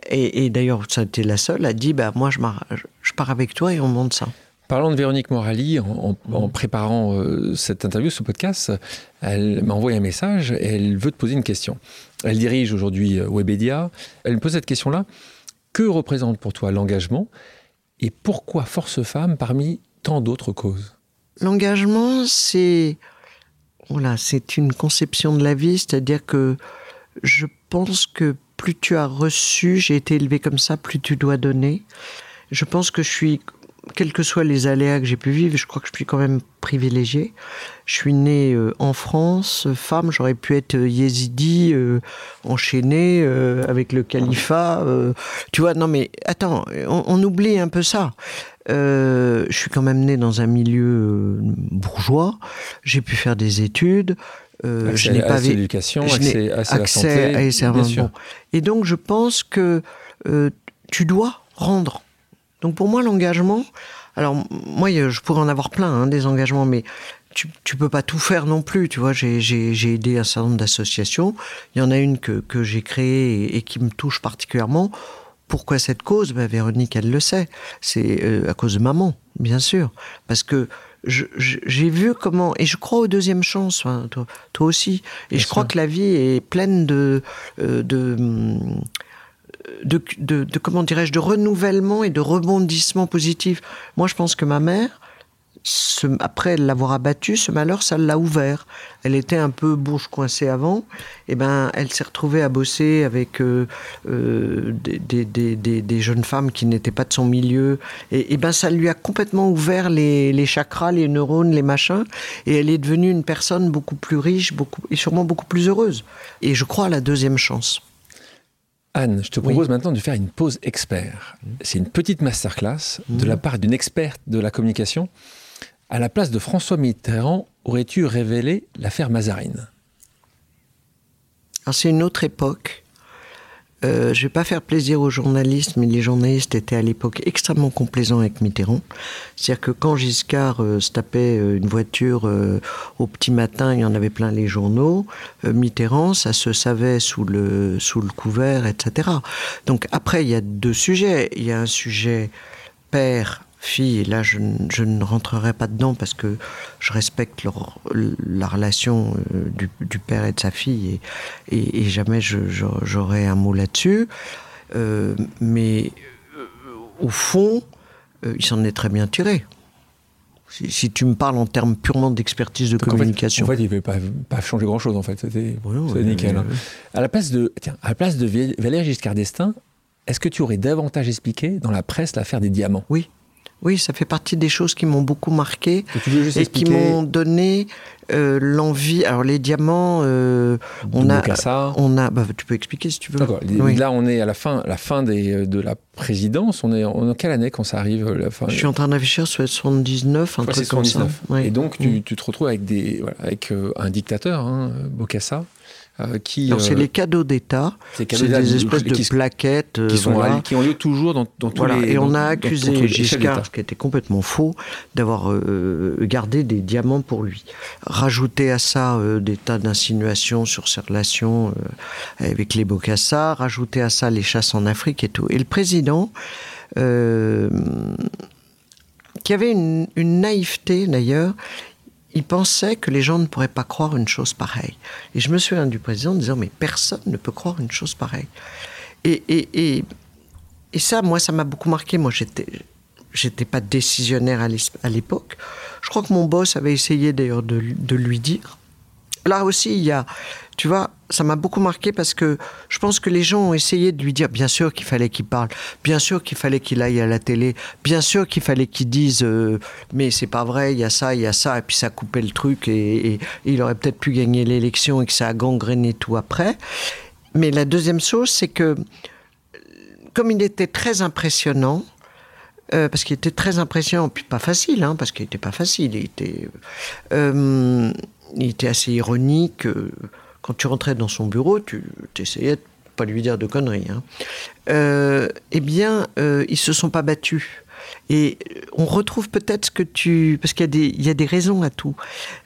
et, d'ailleurs, ça a été la seule, a dit bah, Moi, je, pars avec toi et on monte ça. Parlant de Véronique Morali, en, préparant euh, cette interview, ce podcast, elle m'a envoyé un message et elle veut te poser une question. Elle dirige aujourd'hui euh, Webedia. Elle me pose cette question-là Que représente pour toi l'engagement et pourquoi Force Femmes parmi tant d'autres causes? L'engagement, c'est voilà, c'est une conception de la vie, c'est-à-dire que je pense que plus tu as reçu, j'ai été élevé comme ça, plus tu dois donner. Je pense que je suis, quels que soient les aléas que j'ai pu vivre, je crois que je suis quand même privilégié. Je suis né euh, en France, femme, j'aurais pu être yézidi, euh, enchaîné euh, avec le califat. tu vois, non mais attends, on, oublie un peu ça. je suis quand même né dans un milieu bourgeois. J'ai pu faire des études. je n'ai pas l'éducation, accès, à la santé, Et donc je pense que tu dois rendre. Donc pour moi l'engagement, alors, moi, je pourrais en avoir plein, hein, des engagements, mais tu, tu peux pas tout faire non plus. Tu vois, j'ai aidé un certain nombre d'associations. Il y en a une que, que j'ai créée et, qui me touche particulièrement. Pourquoi cette cause? Ben, Véronique, elle le sait. C'est euh, à cause de maman, bien sûr. Parce que j'ai vu comment, et je crois aux deuxièmes chances, toi, toi, aussi, et je crois que la vie est pleine de, euh, de, de, comment dirais-je, de renouvellement et de rebondissement positif. Moi, je pense que ma mère, après l'avoir abattu, ce malheur, ça l'a ouvert. Elle était un peu bouche coincée avant, et ben, elle s'est retrouvée à bosser avec euh, euh, des, des, des, des, jeunes femmes qui n'étaient pas de son milieu, et, ben, ça lui a complètement ouvert les, les, chakras, les neurones, les machins, et elle est devenue une personne beaucoup plus riche, beaucoup et sûrement beaucoup plus heureuse. Et je crois à la deuxième chance. Anne, je te propose maintenant de faire une pause expert. Mmh. C'est une petite masterclass de la mmh. part d'une experte de la communication. À la place de François Mitterrand, aurais-tu révélé l'affaire Mazarine? C'est une autre époque. Euh, je vais pas faire plaisir aux journalistes, mais les journalistes étaient à l'époque extrêmement complaisants avec Mitterrand. C'est-à-dire que quand Giscard euh, se tapait euh, une voiture euh, au petit matin, il y en avait plein les journaux. Mitterrand, ça se savait sous le sous le couvert, etc. Donc après, il y a deux sujets. Il y a un sujet père fille, et là je, je, ne rentrerai pas dedans parce que je respecte leur, la relation euh, du, du, père et de sa fille et, et, et jamais j'aurai un mot là-dessus. Euh, mais euh, au fond, euh, il s'en est très bien tiré. Si, si, tu me parles en termes purement d'expertise de Donc communication. En fait, en fait il ne avait pas, pas changer grand-chose, en fait. C'était ouais, nickel. À, la place de, tiens, à la place de Valéry Giscard d'Estaing, est-ce que tu aurais davantage expliqué dans la presse l'affaire des diamants? Oui. Oui, ça fait partie des choses qui m'ont beaucoup marqué et, qui m'ont donné euh, l'envie. Alors les diamants, euh, on, a, on a, bah, tu peux expliquer si tu veux. Oui. Là, on est à la fin, la fin des, de la présidence. On est en quelle année quand ça arrive la fin Je suis en train réfléchir sur 79, un truc comme ça. Et donc tu, mm. tu, te retrouves avec des, voilà, avec euh, un dictateur, hein, Bokassa euh, qui. c'est les cadeaux d'État. C'est des espèces de plaquettes qui, sont, qui ont lieu toujours dans, dans tous les. Et on a accusé Giscard, ce qui était complètement faux, d'avoir gardé des diamants pour lui. Rajouter à ça des tas d'insinuations sur ses relations avec les Bokassa, rajouter à ça les chasses en Afrique et tout. Et le président qui avait une, naïveté d'ailleurs. Il pensait que les gens ne pourraient pas croire une chose pareille. Et je me souviens du président disant Mais personne ne peut croire une chose pareille. Et, et, et, ça, moi, ça m'a beaucoup marqué. Moi, j'étais. J'étais pas décisionnaire à l'époque. Je crois que mon boss avait essayé d'ailleurs de, de lui dire. Là aussi, il y a, tu vois, ça m'a beaucoup marqué parce que je pense que les gens ont essayé de lui dire, bien sûr qu'il fallait qu'il parle, bien sûr qu'il fallait qu'il aille à la télé, bien sûr qu'il fallait qu'il dise, euh, mais c'est pas vrai, il y a ça, il y a ça, et puis ça coupait le truc, et, il aurait peut-être pu gagner l'élection et que ça a gangréné tout après. Mais la deuxième chose, c'est que, comme il était très impressionnant, euh, parce qu'il était très impressionnant, puis pas facile, hein, parce qu'il n'était pas facile, il était, euh, il était assez ironique quand tu rentrais dans son bureau, tu essayais de pas lui dire de conneries. Hein. Euh, eh bien, euh, ils se sont pas battus. Et on retrouve peut-être ce que tu... Parce qu'il y, a des, raisons à tout.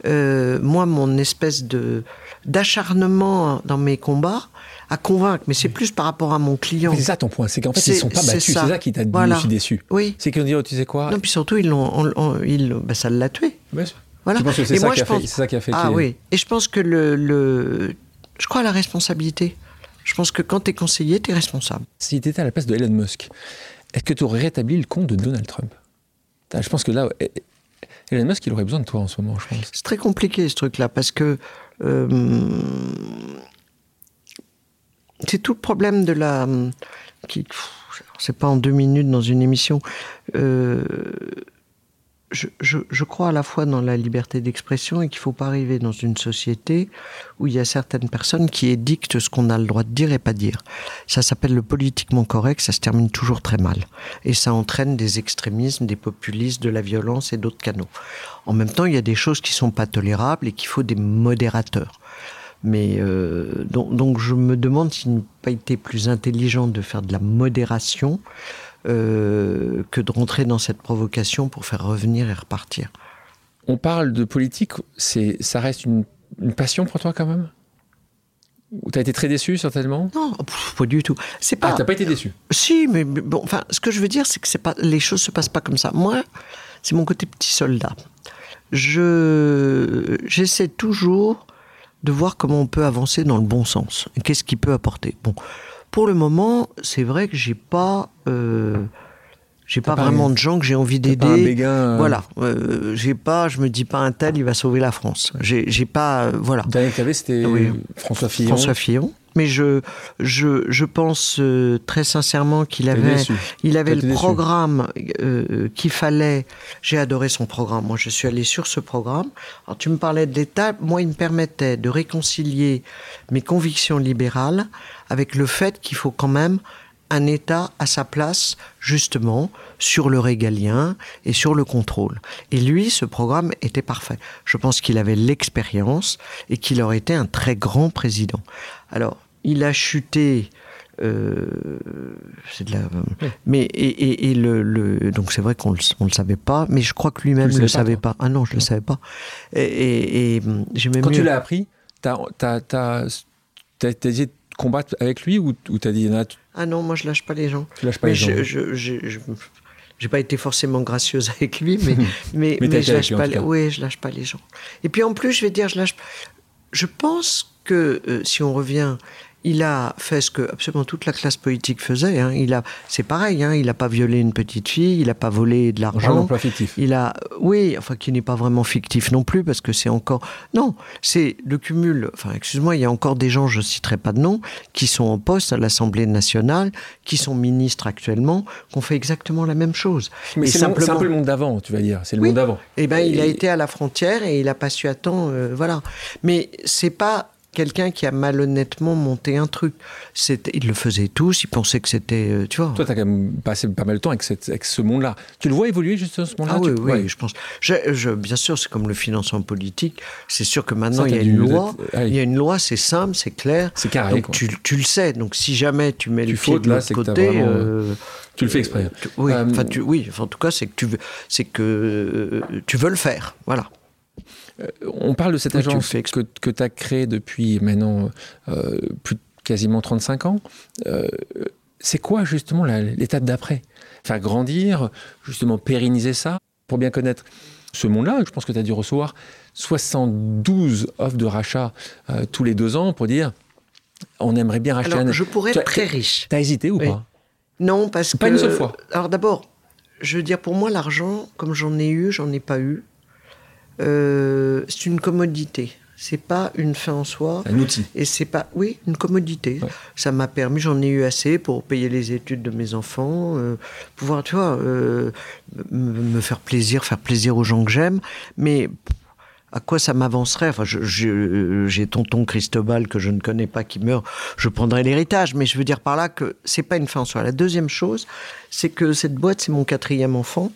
Euh, moi, mon espèce de d'acharnement dans mes combats à convaincre, mais c'est plus par rapport à mon client. C'est ça ton point, c'est qu'en fait, ils ne sont pas battus. C'est ça qui t'a voilà. déçu. Oui. C'est qu'ils ont dit, oh, tu sais quoi? Non, puis surtout, ils l'ont, ben, ça l'a tué. Bien sûr. Voilà. que c'est ça, ça, qui a fait Ah oui. Et je pense que le, le, Je crois à la responsabilité. Je pense que quand tu es conseiller, tu es responsable. Si tu étais à la place de Elon Musk, est-ce que tu aurais rétabli le compte de Donald Trump? Je pense que là, eh, eh, Elon Musk, il aurait besoin de toi en ce moment, je pense. C'est très compliqué ce truc-là, parce que euh, c'est tout le problème de la. Qui, c'est pas en deux minutes dans une émission. Euh, je, crois à la fois dans la liberté d'expression et qu'il ne faut pas arriver dans une société où il y a certaines personnes qui édictent ce qu'on a le droit de dire et pas dire. Ça s'appelle le politiquement correct, ça se termine toujours très mal. Et ça entraîne des extrémismes, des populistes, de la violence et d'autres canaux. En même temps, il y a des choses qui sont pas tolérables et qu'il faut des modérateurs. Mais euh, donc, donc, je me demande s'il n'a pas été plus intelligent de faire de la modération euh, que de rentrer dans cette provocation pour faire revenir et repartir. On parle de politique, c'est, ça reste une, passion pour toi quand même? Ou t'as été très déçu certainement? Non, pas du tout. C'est pas. Ah, t'as pas été déçu? Si, mais bon, enfin, ce que je veux dire, c'est que c'est pas, les choses se passent pas comme ça. Moi, c'est mon côté petit soldat. Je, j'essaie toujours de voir comment on peut avancer dans le bon sens. Qu'est-ce qui peut apporter? Bon, pour le moment, c'est vrai que j'ai pas. Euh, j'ai pas, vraiment de gens que j'ai envie d'aider. Euh. Voilà, euh, j'ai pas, je me dis pas un tel, il va sauver la France. J'ai pas, voilà. Le dernier que c'était François Fillon. François Fillon mais je, je, je pense euh, très sincèrement qu'il avait, il avait le programme euh, qu'il fallait. J'ai adoré son programme. Moi, je suis allé sur ce programme. Alors, tu me parlais de l'État. Moi, il me permettait de réconcilier mes convictions libérales avec le fait qu'il faut quand même un État à sa place, justement, sur le régalien et sur le contrôle. Et lui, ce programme était parfait. Je pense qu'il avait l'expérience et qu'il aurait été un très grand président. Alors, il a chuté. Euh, c'est de la, mais et, le, donc c'est vrai qu'on le, le savait pas, mais je crois que lui-même ne le, savait pas. Ah non, je ne le savais pas. Et, j'ai même quand tu l'as appris, t'as as, essayé de combattre avec lui ou, ou t'as dit ah non, moi je lâche pas les gens. Tu lâches pas les gens. Je, je, j'ai pas été forcément gracieuse <laughs> avec lui, mais mais, mais, je lâche pas. Les, oui, je lâche pas les gens. Et puis en plus, je vais dire, je lâche. Je pense que euh, si on revient il a fait ce que absolument toute la classe politique faisait. Hein. Il a, c'est pareil. Hein. Il n'a pas violé une petite fille. Il n'a pas volé de l'argent. Un fictif. Il a, oui, enfin qui n'est pas vraiment fictif non plus parce que c'est encore, non, c'est le cumul. Enfin, excuse-moi, il y a encore des gens, je citerai pas de nom, qui sont en poste à l'Assemblée nationale, qui sont ministres actuellement, qui ont fait exactement la même chose. Mais c'est, simplement... un peu le monde d'avant, tu vas dire. C'est le monde d'avant. Eh ben, il a été à la frontière et il a pas su attendre, euh, voilà. Mais c'est pas quelqu'un qui a malhonnêtement monté un truc. Ils le faisaient tous, ils pensaient que c'était. Euh, tu vois. Toi, tu as quand même passé pas mal de temps avec, avec ce monde-là. Tu le vois évoluer justement ce monde-là Ah oui, oui, je pense. Je, bien sûr, c'est comme le financement politique. C'est sûr que maintenant, il y a une loi. Il y a une loi, c'est simple, c'est clair. C'est carré. Donc, tu, tu, le sais. Donc, si jamais tu mets le pied de l'autre côté. Euh, tu le fais exprès. oui, enfin, oui, en tout cas, c'est que, tu veux, que tu veux le faire. Voilà. Euh, on parle de cette agence que, que tu as créée depuis maintenant euh, plus de quasiment 35 ans. Euh, c'est quoi justement l'étape d'après? Faire grandir, justement pérenniser ça, pour bien connaître ce monde-là. Je pense que tu as dû recevoir 72 offres de rachat tous les deux ans pour dire on aimerait bien racheter alors, Je pourrais être très riche. T'as hésité ou pas? Non, parce que. Pas une seule fois. Alors d'abord, je veux dire, pour moi, l'argent, comme j'en ai eu, j'en ai pas eu. Euh, c'est une commodité. C'est pas une fin en soi. Un outil. Et c'est pas, oui, une commodité. Ça m'a permis, j'en ai eu assez pour payer les études de mes enfants, euh, pouvoir, tu vois, euh, me faire plaisir, faire plaisir aux gens que j'aime. Mais à quoi ça m'avancerait? Enfin, j'ai tonton Cristobal que je ne connais pas qui meurt, je prendrai l'héritage. Mais je veux dire par là que c'est pas une fin en soi. La deuxième chose, c'est que cette boîte, c'est mon quatrième enfant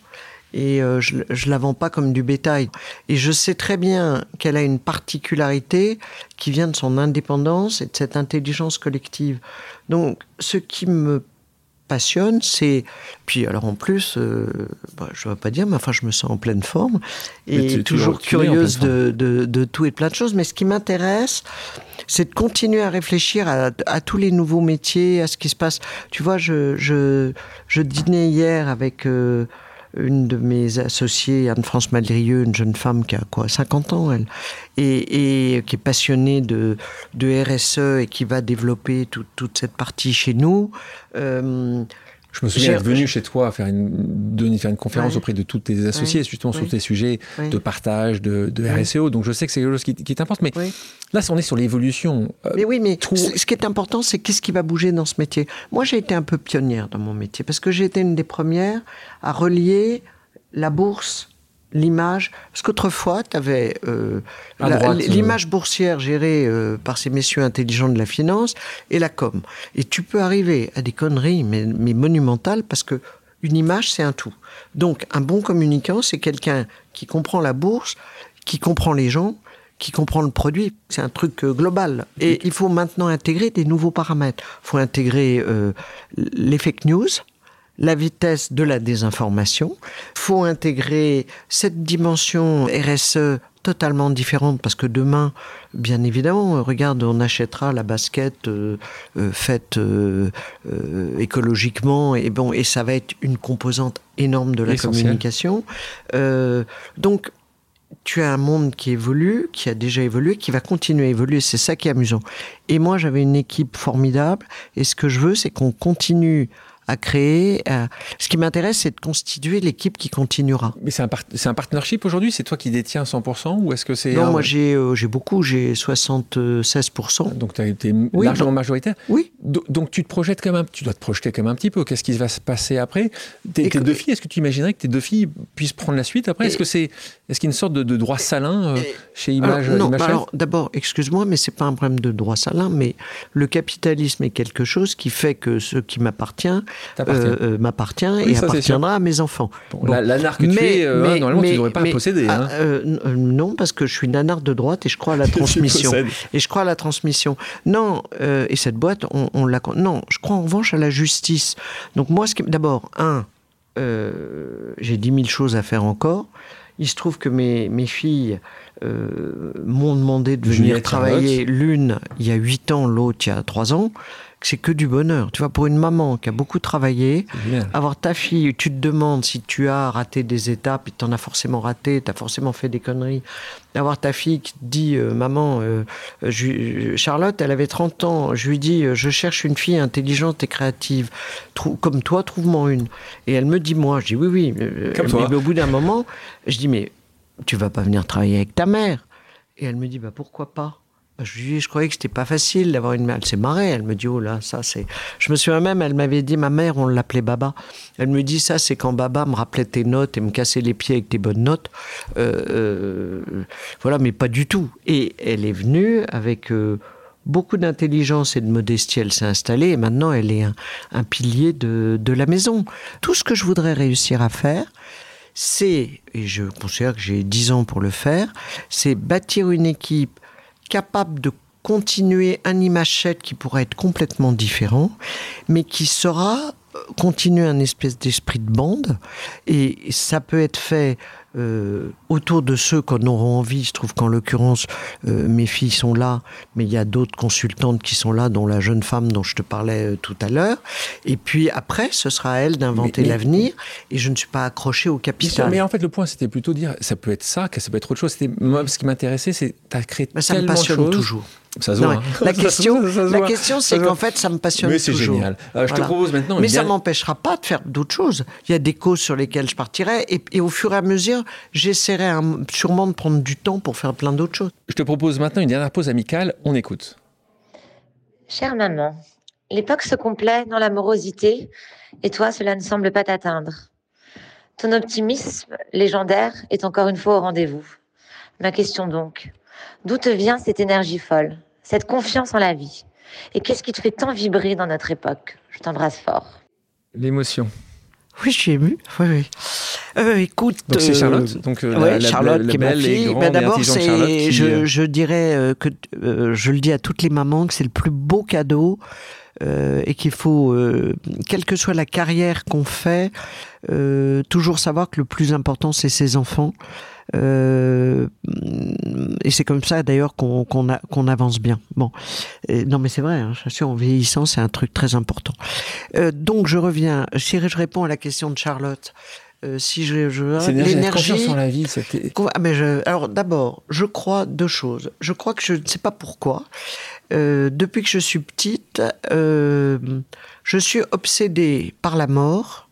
et euh, je, je la vends pas comme du bétail. Et je sais très bien qu'elle a une particularité qui vient de son indépendance et de cette intelligence collective. Donc, ce qui me passionne, c'est puis alors en plus, euh, bah, je ne vais pas dire, mais enfin je me sens en pleine forme et toujours curieuse de, de, de, tout et de plein de choses. Mais ce qui m'intéresse, c'est de continuer à réfléchir à, à, tous les nouveaux métiers, à ce qui se passe. Tu vois, je, je, je dînais hier avec euh, une de mes associées, Anne-France Madrieux, une jeune femme qui a quoi, 50 ans, elle, et, qui est passionnée de, de, RSE et qui va développer toute cette partie chez nous. Euh, je me souviens être venu chez toi faire une, faire une conférence auprès de tous tes associés, justement sur tes sujets de partage, de, de RSEO. Donc je sais que c'est quelque chose qui, qui t'importe, mais là, on est sur l'évolution. Euh, mais oui, mais ce qui est important, c'est qu'est-ce qui va bouger dans ce métier. Moi, j'ai été un peu pionnière dans mon métier parce que j'ai été une des premières à relier la bourse l'image. Parce qu'autrefois, tu avais euh, euh, l'image boursière gérée euh, par ces messieurs intelligents de la finance et la com. Et tu peux arriver à des conneries, mais, mais monumentales, parce que une image, c'est un tout. Donc, un bon communicant, c'est quelqu'un qui comprend la bourse, qui comprend les gens, qui comprend le produit. C'est un truc global. Et il faut maintenant intégrer des nouveaux paramètres. Il faut intégrer les fake news, la vitesse de la désinformation. faut intégrer cette dimension RSE totalement différente parce que demain, bien évidemment, regarde, on achètera la basket euh, euh, faite euh, écologiquement et bon, et ça va être une composante énorme de la communication. donc, tu as un monde qui évolue, qui a déjà évolué, qui va continuer à évoluer. C'est ça qui est amusant. Et moi, j'avais une équipe formidable. Et ce que je veux, c'est qu'on continue à créer. Ce qui m'intéresse, c'est de constituer l'équipe qui continuera. Mais c'est un, c'est un partnership aujourd'hui? C'est toi qui détiens 100% ou est-ce que c'est... Non, moi j'ai, euh, beaucoup, j'ai 76%. Donc tu as été largement majoritaire Oui. donc tu te projettes quand même, tu dois te projeter quand même un petit peu. Qu'est-ce qui va se passer après? Tes, deux filles, est-ce que tu imaginerais que tes deux filles puissent prendre la suite après? Est-ce que c'est est-ce qu'il y a une sorte de, droit salin euh, chez Image Non, alors d'abord, excuse-moi, mais c'est pas un problème de droit salin, mais le capitalisme est quelque chose qui fait que ce qui m'appartient euh, euh, m'appartient et appartiendra à mes enfants. La, que tu es, hein, normalement, tu ne devrais pas posséder. Ah, hein. non, parce que je suis nanar de droite et je crois à la <laughs> transmission. et je crois à la transmission. Non, et cette boîte, on, on la. Non, je crois en revanche à la justice. Donc moi, d'abord, un, j'ai dix mille choses à faire encore. Il se trouve que mes, mes filles euh, m'ont demandé de venir travailler l'une il y a 8 ans, l'autre il y a 3 ans c'est que du bonheur. Tu vois, pour une maman qui a beaucoup travaillé, avoir ta fille, tu te demandes si tu as raté des étapes, et tu en as forcément raté, tu as forcément fait des conneries. Avoir ta fille qui te dit, euh, maman, euh, Charlotte, elle avait 30 ans, je lui dis, je cherche une fille intelligente et créative, comme toi, trouve-moi une. Et elle me dit, moi, je dis, oui, oui. mais au bout d'un moment, je dis, mais tu vas pas venir travailler avec ta mère. Et elle me dit, bah pourquoi pas? Dis, je croyais que c'était pas facile d'avoir une mère. Elle s'est marrée. Elle me dit, oh là, ça c'est. Je me souviens même, elle m'avait dit, ma mère, on l'appelait Baba. Elle me dit, ça c'est quand Baba me rappelait tes notes et me cassait les pieds avec tes bonnes notes. Euh, euh, voilà, mais pas du tout. Et elle est venue avec. Euh, beaucoup d'intelligence et de modestie, elle s'est installée et maintenant elle est un, un pilier de, de la maison. Tout ce que je voudrais réussir à faire, c'est, et je considère que j'ai 10 ans pour le faire, c'est bâtir une équipe capable de continuer un imachette qui pourrait être complètement différent, mais qui sera continuer un espèce d'esprit de bande. Et ça peut être fait euh, autour de ceux qu'on aura envie. Je trouve qu'en l'occurrence, euh, mes filles sont là, mais il y a d'autres consultantes qui sont là, dont la jeune femme dont je te parlais euh, tout à l'heure. Et puis après, ce sera à elle d'inventer l'avenir. Et je ne suis pas accroché au capital. Mais en fait, le point, c'était plutôt dire, ça peut être ça, que ça peut être autre chose. Moi, ce qui m'intéressait, c'est as créé bah, ça tellement me passionne de choses. toujours. Ça se voit, hein. La <laughs> question, la question, c'est qu'en fait, ça me passionne Mais c'est génial. je te propose maintenant. Mais ça m'empêchera pas de faire d'autres choses. Il y a des causes sur lesquelles je partirai, et, et au fur et à mesure, j'essaierai sûrement de prendre du temps pour faire plein d'autres choses. Je te propose maintenant une dernière pause amicale. On écoute. Chère maman, l'époque se complaît dans l'amorosité, et toi, cela ne semble pas t'atteindre. Ton optimisme légendaire est encore une fois au rendez-vous. Ma question donc, d'où te vient cette énergie folle, cette confiance en la vie? Et qu'est-ce qui te fait tant vibrer dans notre époque? Je t'embrasse fort. L'émotion. Oui, je suis ému. Oui, oui. Euh, écoute, donc c'est Charlotte, euh, donc euh, la, Charlotte qui est ma fille. Ben, D'abord, c'est, je, je, dirais que je le dis à toutes les mamans que c'est le plus beau cadeau et qu'il faut, quelle que soit la carrière qu'on fait, toujours savoir que le plus important c'est ses enfants. Euh, et c'est comme ça d'ailleurs qu'on qu'on avance bien. Bon, non mais c'est vrai, hein, je suis en vieillissant, c'est un truc très important. Euh, donc je reviens, si je réponds à la question de Charlotte. Euh, si je, je l'énergie sur la vie c'était mais je, alors d'abord je crois deux choses je crois que je ne sais pas pourquoi euh, depuis que je suis petite euh, je suis obsédée par la mort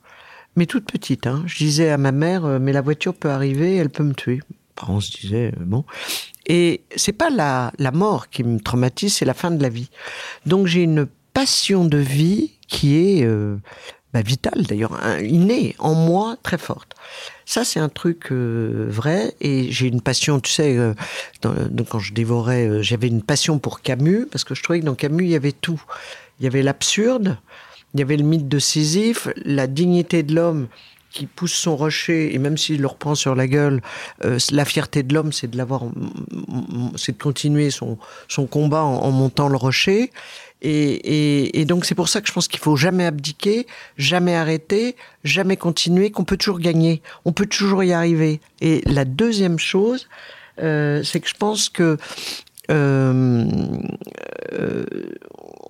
mais toute petite. Hein. Je disais à ma mère, euh, mais la voiture peut arriver, elle peut me tuer. on se disait, euh, bon. Et c'est pas la, la mort qui me traumatise, c'est la fin de la vie. Donc j'ai une passion de vie qui est euh, bah, vitale d'ailleurs, innée en moi très forte. Ça c'est un truc vrai et j'ai une passion, tu sais, quand je dévorais, j'avais une passion pour Camus parce que je trouvais que dans Camus il y avait tout. Il y avait l'absurde, il y avait le mythe de Sisyphe, la dignité de l'homme qui pousse son rocher et même s'il le reprend sur la gueule, euh, la fierté de l'homme, c'est de continuer son, combat en, montant le rocher. Et, donc c'est pour ça que je pense qu'il faut jamais abdiquer, jamais arrêter, jamais continuer, qu'on peut toujours gagner, on peut toujours y arriver. Et la deuxième chose, euh, c'est que je pense que euh,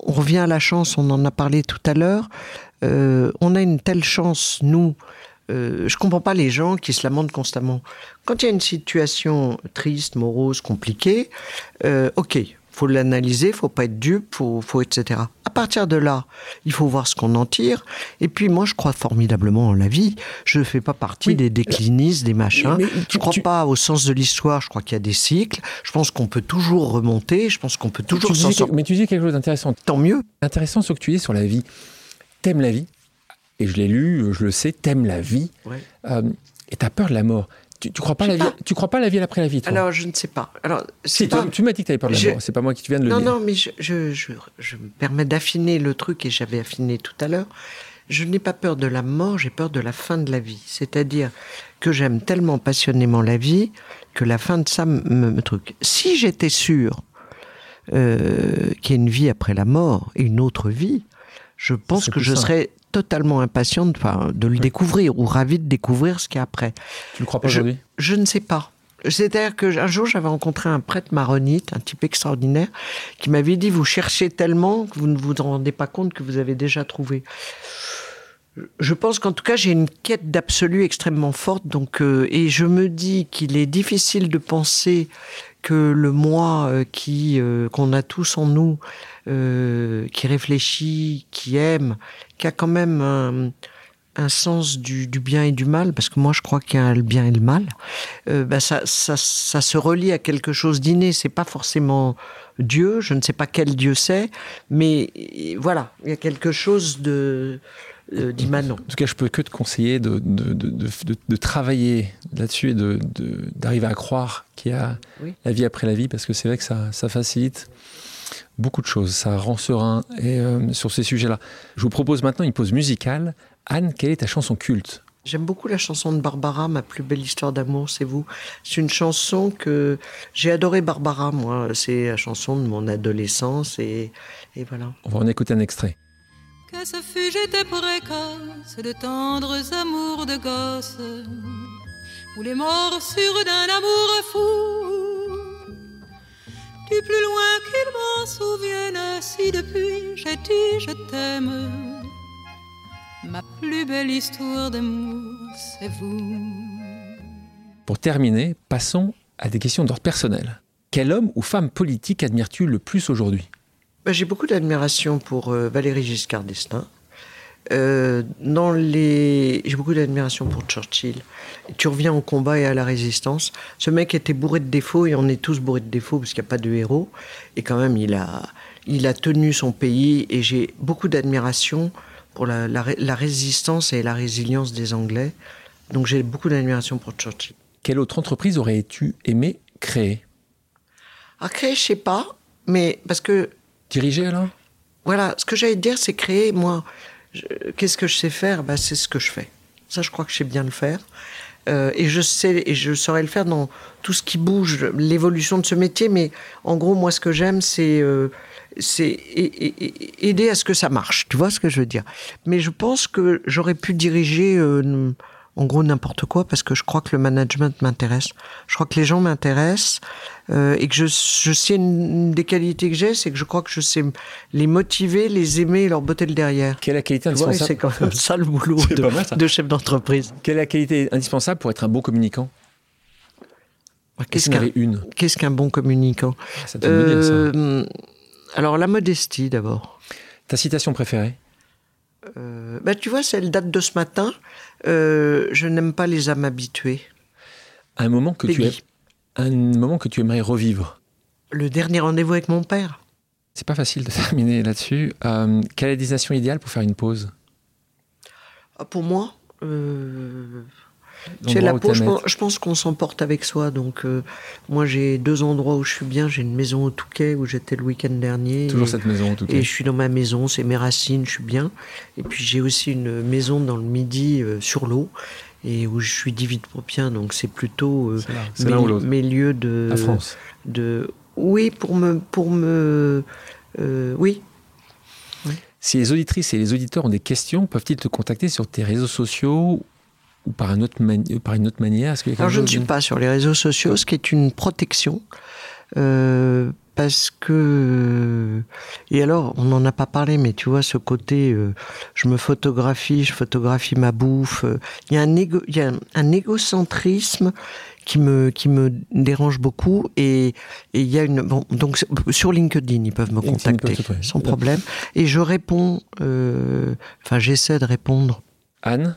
on revient à la chance, on en a parlé tout à l'heure. Euh, on a une telle chance, nous. Euh, je comprends pas les gens qui se lamentent constamment. Quand il y a une situation triste, morose, compliquée, euh, ok, faut l'analyser, faut pas être dupe, faut, faut etc. À partir de là, il faut voir ce qu'on en tire. Et puis moi, je crois formidablement en la vie. Je ne fais pas partie des déclinistes, des machins. Je ne crois pas au sens de l'histoire. Je crois qu'il y a des cycles. Je pense qu'on peut toujours remonter. Je pense qu'on peut toujours s'en sortir. Mais tu dis quelque chose d'intéressant. Tant mieux. Intéressant ce que tu dis sur la vie. T'aimes la vie. Et je l'ai lu, je le sais, t'aimes la vie. Ouais. Euh, et t'as peur de la mort. Tu, tu crois pas la vie Tu crois pas la vie après la vie toi? Alors je ne sais pas. Alors si, tu, m'as dit que tu avais peur de la mort. C'est pas moi qui te viens de le dire. Non non, mais je, je, je, me permets d'affiner le truc et j'avais affiné tout à l'heure. Je n'ai pas peur de la mort, j'ai peur de la fin de la vie. C'est-à-dire que j'aime tellement passionnément la vie que la fin de ça me, me truc. Si j'étais sûr euh, qu'il y a une vie après la mort et une autre vie, je pense que je serais totalement impatiente de le découvrir ou ravie de découvrir ce qu'il y a après. Tu ne crois pas aujourd'hui? Je ne sais pas. C'est-à-dire qu'un jour, j'avais rencontré un prêtre maronite, un type extraordinaire, qui m'avait dit, vous cherchez tellement que vous ne vous rendez pas compte que vous avez déjà trouvé. Je pense qu'en tout cas, j'ai une quête d'absolu extrêmement forte, donc, euh, et je me dis qu'il est difficile de penser que le moi euh, qui euh, qu'on a tous en nous, qui réfléchit, qui aime, qui a quand même un, un sens du, du, bien et du mal, parce que moi je crois qu'il y a le bien et le mal, euh, bah ça, ça, ça, se relie à quelque chose d'inné. C'est pas forcément Dieu, je ne sais pas quel Dieu c'est, mais voilà, il y a quelque chose de euh, d'immanent. En tout cas, je peux que te conseiller de, de, de, de travailler là-dessus et d'arriver à croire qu'il y a la vie après la vie, parce que c'est vrai que ça, ça facilite Beaucoup de choses, ça rend serein et, euh, sur ces sujets-là. Je vous propose maintenant une pause musicale. Anne, quelle est ta chanson culte? J'aime beaucoup la chanson de Barbara, Ma plus belle histoire d'amour, c'est vous. C'est une chanson que j'ai adoré Barbara, moi. C'est la chanson de mon adolescence et, et voilà. On va en écouter un extrait. Que ce fut, j'étais précoce de tendres amours de gosse, ou les morsures d'un amour fou. Du plus loin qu'il m'en souvienne, si depuis j'ai dit je t'aime Ma plus belle histoire d'amour, c'est vous. Pour terminer, passons à des questions d'ordre personnel. Quel homme ou femme politique admires-tu le plus aujourd'hui? Bah, J'ai beaucoup d'admiration pour euh, Valéry Giscard d'Estaing. Euh, dans les... J'ai beaucoup d'admiration pour Churchill. tu reviens au combat et à la résistance. Ce mec était bourré de défauts et on est tous bourrés de défauts parce qu'il n'y a pas de héros. Et quand même, il a, il a tenu son pays et j'ai beaucoup d'admiration pour la, résistance et la résilience des Anglais. Donc j'ai beaucoup d'admiration pour Churchill. Quelle autre entreprise aurais-tu aimé créer? À créer, je sais pas, mais parce que... Diriger alors Voilà, ce que j'allais dire, c'est créer, moi, qu'est-ce que je sais faire? Bah, C'est ce que je fais. Ça, je crois que je sais bien le faire. Euh, et je sais et je saurais le faire dans tout ce qui bouge, l'évolution de ce métier. Mais en gros, moi, ce que j'aime, c'est euh, c'est aider à ce que ça marche. Tu vois ce que je veux dire? Mais je pense que j'aurais pu diriger, euh, en gros, n'importe quoi parce que je crois que le management m'intéresse. Je crois que les gens m'intéressent euh, et que je, je sais une, des qualités que j'ai, c'est que je crois que je sais les motiver, les aimer et leur botter le derrière. Quelle est la qualité indispensable C'est quand même <laughs> ça le boulot de, de chef d'entreprise. Quelle est la qualité indispensable pour être un bon communicant? Qu'est-ce qu'un Qu'est-ce qu'un bon communicant? Ça euh, alors, la modestie d'abord. Ta citation préférée? Euh, bah, Tu vois, elle date de ce matin. Euh, je n'aime pas les âmes habituées. Un moment, que tu un moment que tu aimerais revivre Le dernier rendez-vous avec mon père. C'est pas facile de <laughs> terminer là-dessus. Euh, quelle est la destination idéale pour faire une pause? Ah, Pour moi la peau, je pense, qu'on s'emporte avec soi. Donc, euh, moi, j'ai deux endroits où je suis bien. J'ai une maison au Touquet où j'étais le week-end dernier. Toujours cette maison au Touquet. Et je suis dans ma maison, c'est mes racines, je suis bien. Et puis, j'ai aussi une maison dans le Midi euh, sur l'eau et où je suis divide pour bien. Donc, c'est plutôt euh, mes, mes, lieux de. La France. De, oui, pour me. Pour me oui, si les auditrices et les auditeurs ont des questions, peuvent-ils te contacter sur tes réseaux sociaux ou par, un autre par une autre manière Alors, je ne suis pas sur les réseaux sociaux, ce qui est une protection. Euh, parce que et alors on n'en a pas parlé mais tu vois ce côté euh, je me photographie je photographie ma bouffe il y a un y a un égocentrisme qui me qui me dérange beaucoup et il y a une bon donc sur LinkedIn ils peuvent me contacter sans problème et je réponds euh, enfin j'essaie de répondre Anne?